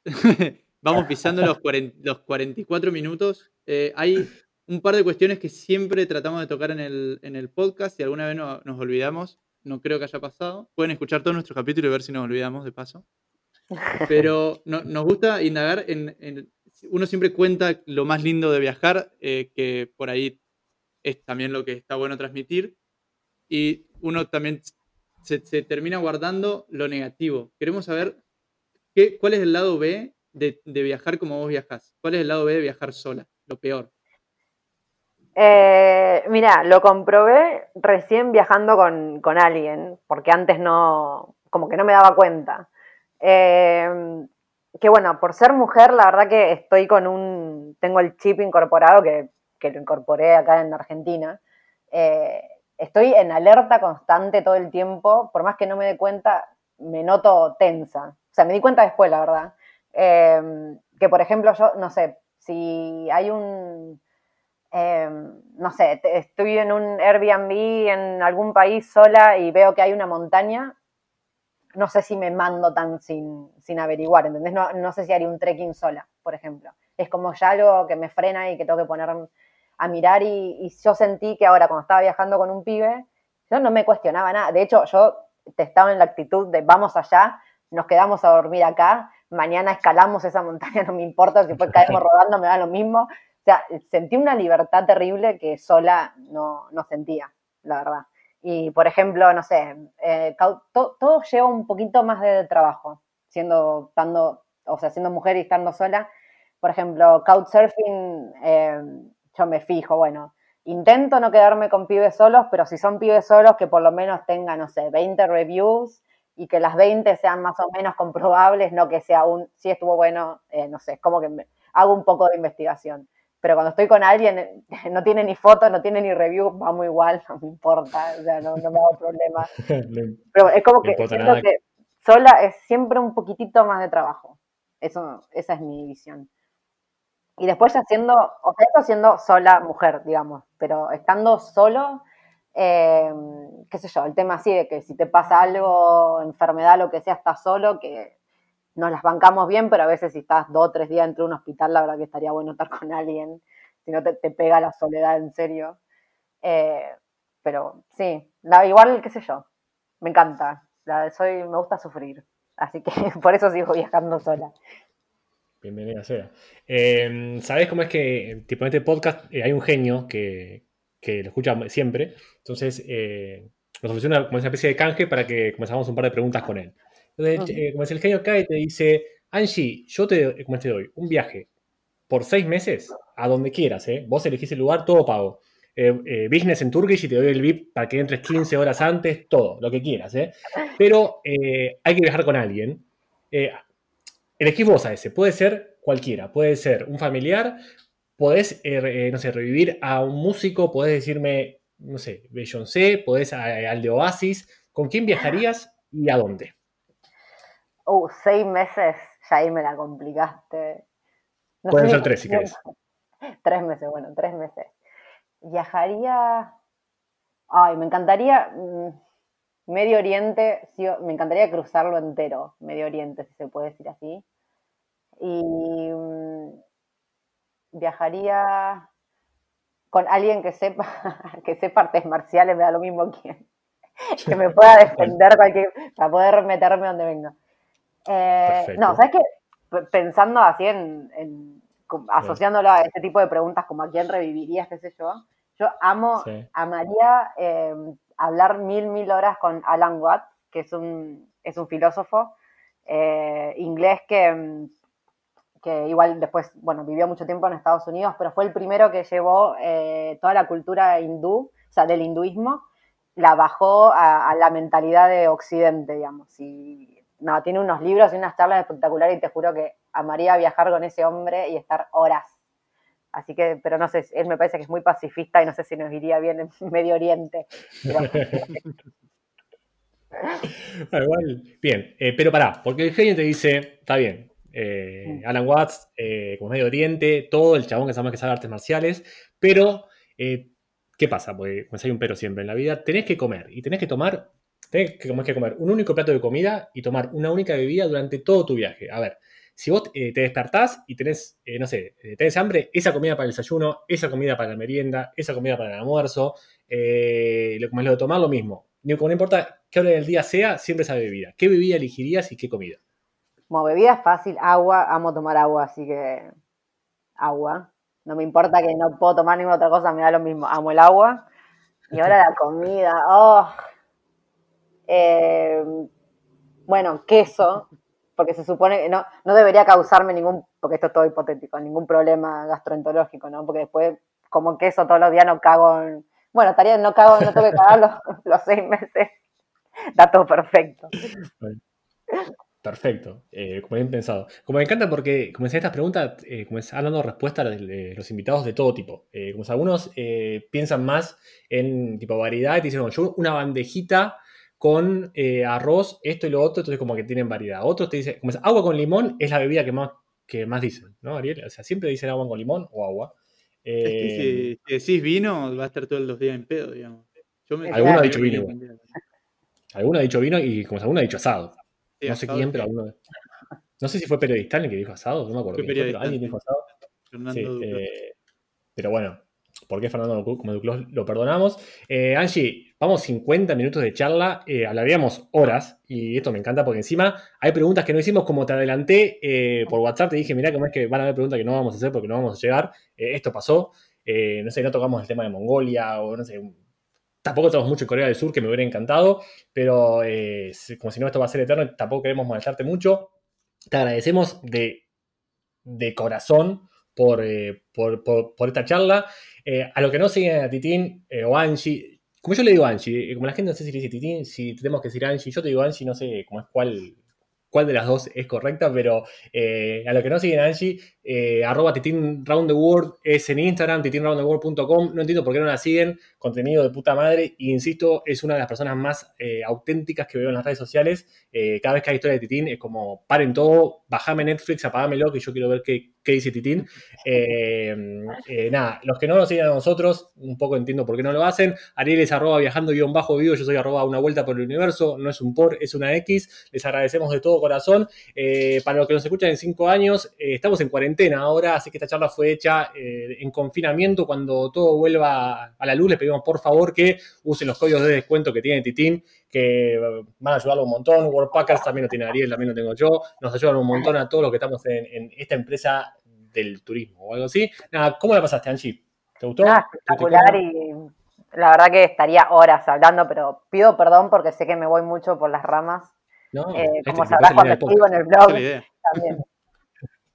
Vamos pisando los, 40 los 44 minutos. Eh, hay un par de cuestiones que siempre tratamos de tocar en el, en el podcast y alguna vez no- nos olvidamos. No creo que haya pasado. Pueden escuchar todos nuestros capítulos y ver si nos olvidamos de paso. Pero no- nos gusta indagar en, en- Uno siempre cuenta lo más lindo de viajar, eh, que por ahí es también lo que está bueno transmitir. Y uno también se, termina guardando lo negativo. Queremos saber qué, cuál es el lado B de, de viajar como vos viajás. ¿Cuál es el lado B de viajar sola? Lo peor. Eh, mira, lo comprobé recién viajando con, con alguien, porque antes no, como que no me daba cuenta. Eh, que bueno, por ser mujer, la verdad que estoy con un, tengo el chip incorporado que, que lo incorporé acá en Argentina. Eh, estoy en alerta constante todo el tiempo, por más que no me dé cuenta, me noto tensa. O sea, me di cuenta después, la verdad. Eh, que por ejemplo, yo, no sé, si hay un, eh, no sé, estoy en un Airbnb en algún país sola y veo que hay una montaña, no sé si me mando tan sin, sin averiguar, ¿entendés? No, no sé si haría un trekking sola, por ejemplo. Es como ya algo que me frena y que tengo que poner a mirar y, y yo sentí que ahora cuando estaba viajando con un pibe, yo no me cuestionaba nada. De hecho, yo estaba en la actitud de vamos allá, nos quedamos a dormir acá, mañana escalamos esa montaña, no me importa, si después caemos rodando me da lo mismo. O sea, sentí una libertad terrible que sola no, no sentía, la verdad. Y, por ejemplo, no sé, eh, todo lleva un poquito más de trabajo, siendo, estando, o sea, siendo mujer y estando sola. Por ejemplo, Couchsurfing, eh, yo me fijo, bueno, intento no quedarme con pibes solos, pero si son pibes solos, que por lo menos tengan, no sé, 20 reviews y que las 20 sean más o menos comprobables, no que sea un, si estuvo bueno, eh, no sé, como que hago un poco de investigación. Pero cuando estoy con alguien, eh, no tiene ni foto, no tiene ni review, vamos igual, no me importa, o sea, no, no me hago problema. Le- Pero es como siento que sola es siempre un poquitito más de trabajo. Eso, esa es mi visión. Y después ya siendo, o sea, esto siendo sola mujer, digamos, pero estando solo, eh, qué sé yo, el tema así de que si te pasa algo, enfermedad, lo que sea, estás solo, que nos las bancamos bien, pero a veces si estás dos o tres días dentro de un hospital, la verdad que estaría bueno estar con alguien, si no te, te pega la soledad en serio. Eh, pero sí, la, igual, qué sé yo, me encanta, la, soy, me gusta sufrir, así que por eso sigo viajando sola. Bienvenida sea. Eh, ¿Sabes cómo es que, tipo, en este podcast eh, hay un genio que, que lo escucha siempre? Entonces, eh, nos ofreció como una especie de canje para que comenzamos un par de preguntas con él. Entonces, eh, como es el genio cae y te dice, Angie, yo te, como te doy un viaje por seis meses a donde quieras, ¿eh? Vos elegís el lugar, todo pago. Eh, eh, business en Turkish y te doy el VIP para que entres 15 horas antes, todo, lo que quieras, ¿eh? Pero eh, hay que viajar con alguien. Eh, elegís vos a ese. Puede ser cualquiera. Puede ser un familiar. Podés, eh, eh, no sé, revivir a un músico. Podés decirme, no sé, Beyoncé. Podés a- al de Oasis. ¿Con quién viajarías y a dónde? Uh, seis meses, ya ahí me la complicaste. No Pueden ser tres si querés. Tres meses, bueno, tres meses. Viajaría. Ay, me encantaría. mm, Medio Oriente, sí, me encantaría cruzarlo entero, Medio Oriente, si se puede decir así. Y mm, viajaría con alguien que sepa, que sepa artes marciales, me da lo mismo quién. Que me pueda defender cualquier, para poder meterme donde venga. Eh, no, ¿sabes qué? Pensando así en, asociándolo a este tipo de preguntas como a quién revivirías, qué sé yo, yo amo, Sí. amaría eh, hablar mil, mil horas con Alan Watts, que es un, es un filósofo eh, inglés que, mm, que igual después, bueno, vivió mucho tiempo en Estados Unidos, pero fue el primero que llevó eh, toda la cultura hindú, o sea, del hinduismo, la bajó a, a la mentalidad de Occidente, digamos. Y no, tiene unos libros y unas charlas espectaculares y te juro que amaría viajar con ese hombre y estar horas. Así que, pero no sé, él me parece que es muy pacifista y no sé si nos iría bien en Medio Oriente. Pero- Bueno, igual, bien, eh, pero pará, porque el genio te dice, está bien, eh, Alan Watts, eh, como Medio Oriente, todo el chabón que sabemos que sabe artes marciales, pero, ¿qué pasa? Porque pues hay un pero siempre en la vida, tenés que comer y tenés que tomar, tenés que, como es que comer un único plato de comida y tomar una única bebida durante todo tu viaje. A ver, si vos eh, te despertás y tenés, eh, no sé, eh, tenés hambre, esa comida para el desayuno, esa comida para la merienda, esa comida para el almuerzo, lo, como es lo de tomar, lo mismo. Ni- Como no importa qué hora del día sea, siempre esa bebida. ¿Qué bebida elegirías y qué comida? Como bebida es fácil, agua, amo tomar agua, así que agua. No me importa que no puedo tomar ninguna otra cosa, me da lo mismo. Amo el agua. Y ahora la comida, oh. Eh, bueno, queso, porque se supone que no, no debería causarme ningún, porque esto es todo hipotético, ningún problema gastroenterológico, ¿no? Porque después, como queso todos los días, no cago en. Bueno, estaría, no cago, no tengo que cagar los, los seis meses. Todo perfecto. Perfecto, eh, como bien pensado. Como me encanta porque, decía, estas preguntas, eh, han dado respuestas de, de los invitados de todo tipo. Eh, como es, algunos eh, piensan más en tipo variedad y te dicen, "No, yo una bandejita con eh, arroz, esto y lo otro, entonces como que tienen variedad. Otros te dicen, como es, agua con limón es la bebida que más, que más dicen, ¿no, Ariel? O sea, siempre dicen agua con limón o agua. Es que Eh, si, si decís vino, va a estar todos los días en pedo, digamos. Yo me Alguno ha dicho vino Alguno ha dicho vino y como es, alguno ha dicho asado. Sí, no sé asado, quién, pero alguno. No sé si fue periodista el que dijo asado, no me acuerdo Fue quién fue, pero periodista, alguien dijo asado. Fernando Sí, eh, pero bueno, ¿por qué Fernando Duclos- como Duclos lo perdonamos? Eh, Angie, vamos 50 minutos de charla, eh, hablaríamos horas, y esto me encanta porque encima hay preguntas que no hicimos, como te adelanté eh, por WhatsApp, te dije, mirá, cómo es que van a haber preguntas que no vamos a hacer porque no vamos a llegar, esto pasó, no sé, no tocamos el tema de Mongolia, o no sé, tampoco tocamos mucho en Corea del Sur, que me hubiera encantado, pero como si no esto va a ser eterno, tampoco queremos molestarte mucho. Te agradecemos de, de corazón por, eh, por, por- por esta charla. Eh, a lo que no siguen a Titín eh, o Angie, como yo le digo a Angie, como la gente no sé si le dice Titín, si tenemos que decir Angie, yo te digo Angie, no sé cómo es cuál, cuál de las dos es correcta, pero a lo que no siguen a Angie, arroba Titín es en Instagram, titinroundtheworld.com, no entiendo por qué no la siguen, contenido de puta madre, y insisto, es una de las personas más auténticas que veo en las redes sociales, cada vez que hay historia de Titín es como, paren todo, bajame Netflix, apagámelo, que yo quiero ver qué, qué dice Titín. Eh, eh, nada, los que no nos siguen a nosotros, un poco entiendo por qué no lo hacen. Ariel es arroba viajando guion bajo vivo, yo soy arroba una vuelta por el universo, no es un por, es una X. Les agradecemos de todo corazón. Eh, para los que nos escuchan en cinco años, estamos en cuarentena ahora, así que esta charla fue hecha en confinamiento. Cuando todo vuelva a la luz, les pedimos por favor que usen los códigos de descuento que tiene Titín que eh, van a ayudarlo un montón. Worldpackers también lo tiene Ariel, también lo tengo yo. Nos ayudan un montón a todos los que estamos en, en esta empresa del turismo o algo así. Nada, ¿cómo la pasaste, Angie? ¿Te gustó? Nada, espectacular y la verdad que estaría horas hablando, pero pido perdón porque sé que me voy mucho por las ramas. No, Eh, este, como sabrás cuando escribo en el blog también.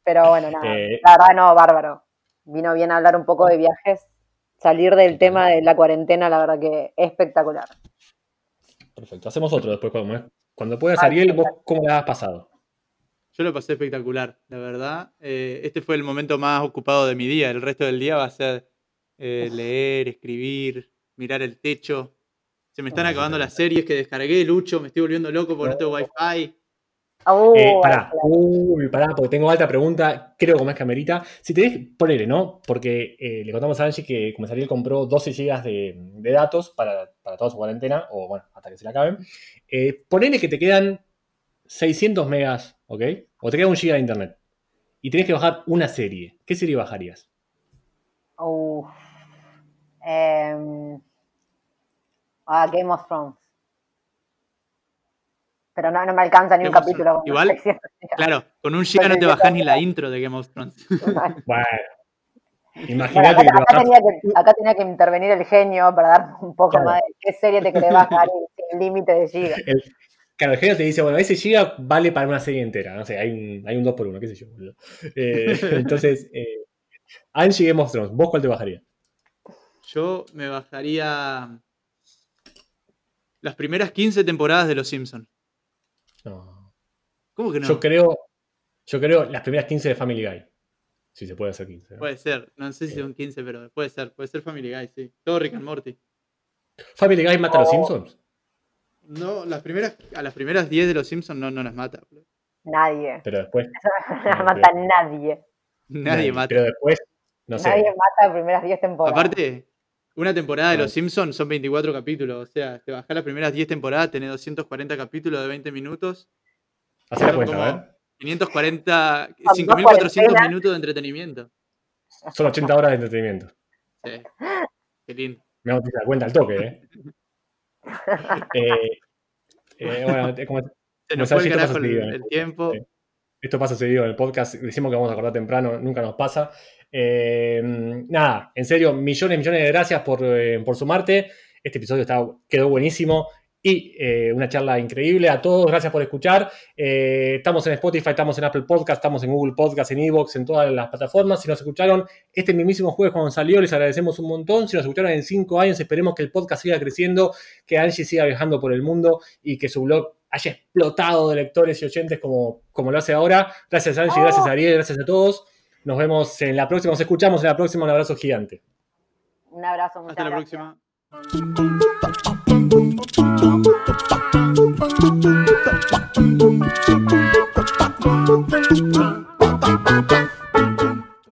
Pero bueno, nada, Eh, la verdad no, bárbaro. Vino bien a hablar un poco de viajes, salir del tema de la cuarentena, la verdad que espectacular. Perfecto. Hacemos otro después cuando, cuando puedas, Ah, Ariel, vos perfecto. cómo la has pasado. Yo lo pasé espectacular, la verdad. Eh, este fue el momento más ocupado de mi día. El resto del día va a ser eh, leer, escribir, mirar el techo. Se me están Ah, acabando las series que descargué, Lucho. Me estoy volviendo loco porque no tengo wifi. Uh, Eh, pará, claro. uy, pará, porque tengo alta pregunta, creo que más que amerita. Si tenés, ponele, ¿no? Porque eh, le contamos a Angie que como Ariel compró 12 GB de, de datos para, para toda su cuarentena, o bueno, hasta que se la acaben. Eh, ponele que te quedan 600 megas, ¿ok? O te queda un giga de internet. Y tenés que bajar una serie. ¿Qué serie bajarías? Uf. Em, ah, Game of Thrones. Pero no, no me alcanza ni un Game capítulo. con Igual, 600 gigas. Claro, con un giga no te bajás ni la intro de Game of Thrones. Bueno, Bueno, imagínate acá, te acá tenía que, acá tenía que intervenir el genio para dar un poco Claro. más de qué serie te querés bajar sin límite de gigas. El, claro, el genio te dice, bueno, ese giga vale para una serie entera. No sé, hay un, hay un 2 por 1 qué sé yo, boludo. Eh, entonces, eh, Angie Game of Thrones, ¿vos cuál te bajarías? Yo me bajaría las primeras 15 temporadas de Los Simpsons. No. ¿Cómo que no? Yo creo, yo creo las primeras 15 de Family Guy. Si se puede hacer 15. ¿no? Puede ser, no sé si son 15, pero puede ser, puede ser Family Guy, sí. Todo Rick and Morty. ¿Family Guy mata a los Oh. Simpsons? No, las primeras, a las primeras 10 de los Simpsons no, no las mata. Nadie. Pero después. No la mata nadie. Nadie mata. Pero después, no sé. Nadie mata las primeras 10 temporadas. Aparte, una temporada de los Simpsons son 24 capítulos. O sea, te bajás las primeras 10 temporadas, tenés 240 capítulos de 20 minutos. Hacé la cuenta, como a ver. 540, dos 5400 cuarentenas. minutos de entretenimiento. Son 80 horas de entretenimiento. Sí. Qué lindo. Me hago la cuenta al toque, ¿eh? Eh, eh, bueno, es como- Se nos fue el carajo el, seguido, ¿eh? el tiempo. Sí. Esto pasa seguido en el podcast. Decimos que vamos a acordar temprano, nunca nos pasa. Eh, nada, en serio, millones, millones de gracias por, eh, por sumarte. Este episodio está, quedó buenísimo y eh, una charla increíble. A todos, gracias por escuchar. Eh, estamos en Spotify, estamos en Apple Podcast, estamos en Google Podcast, en Evox, en todas las plataformas. Si nos escucharon este mismísimo jueves cuando salió, les agradecemos un montón. Si nos escucharon en cinco años, esperemos que el podcast siga creciendo, que Angie siga viajando por el mundo y que su blog haya explotado de lectores y oyentes como, como lo hace ahora. Gracias Angie, Oh. gracias Ariel, gracias a todos. Nos vemos en la próxima, nos escuchamos en la próxima. Un abrazo gigante. Un abrazo, muchas Hasta la gracias. próxima.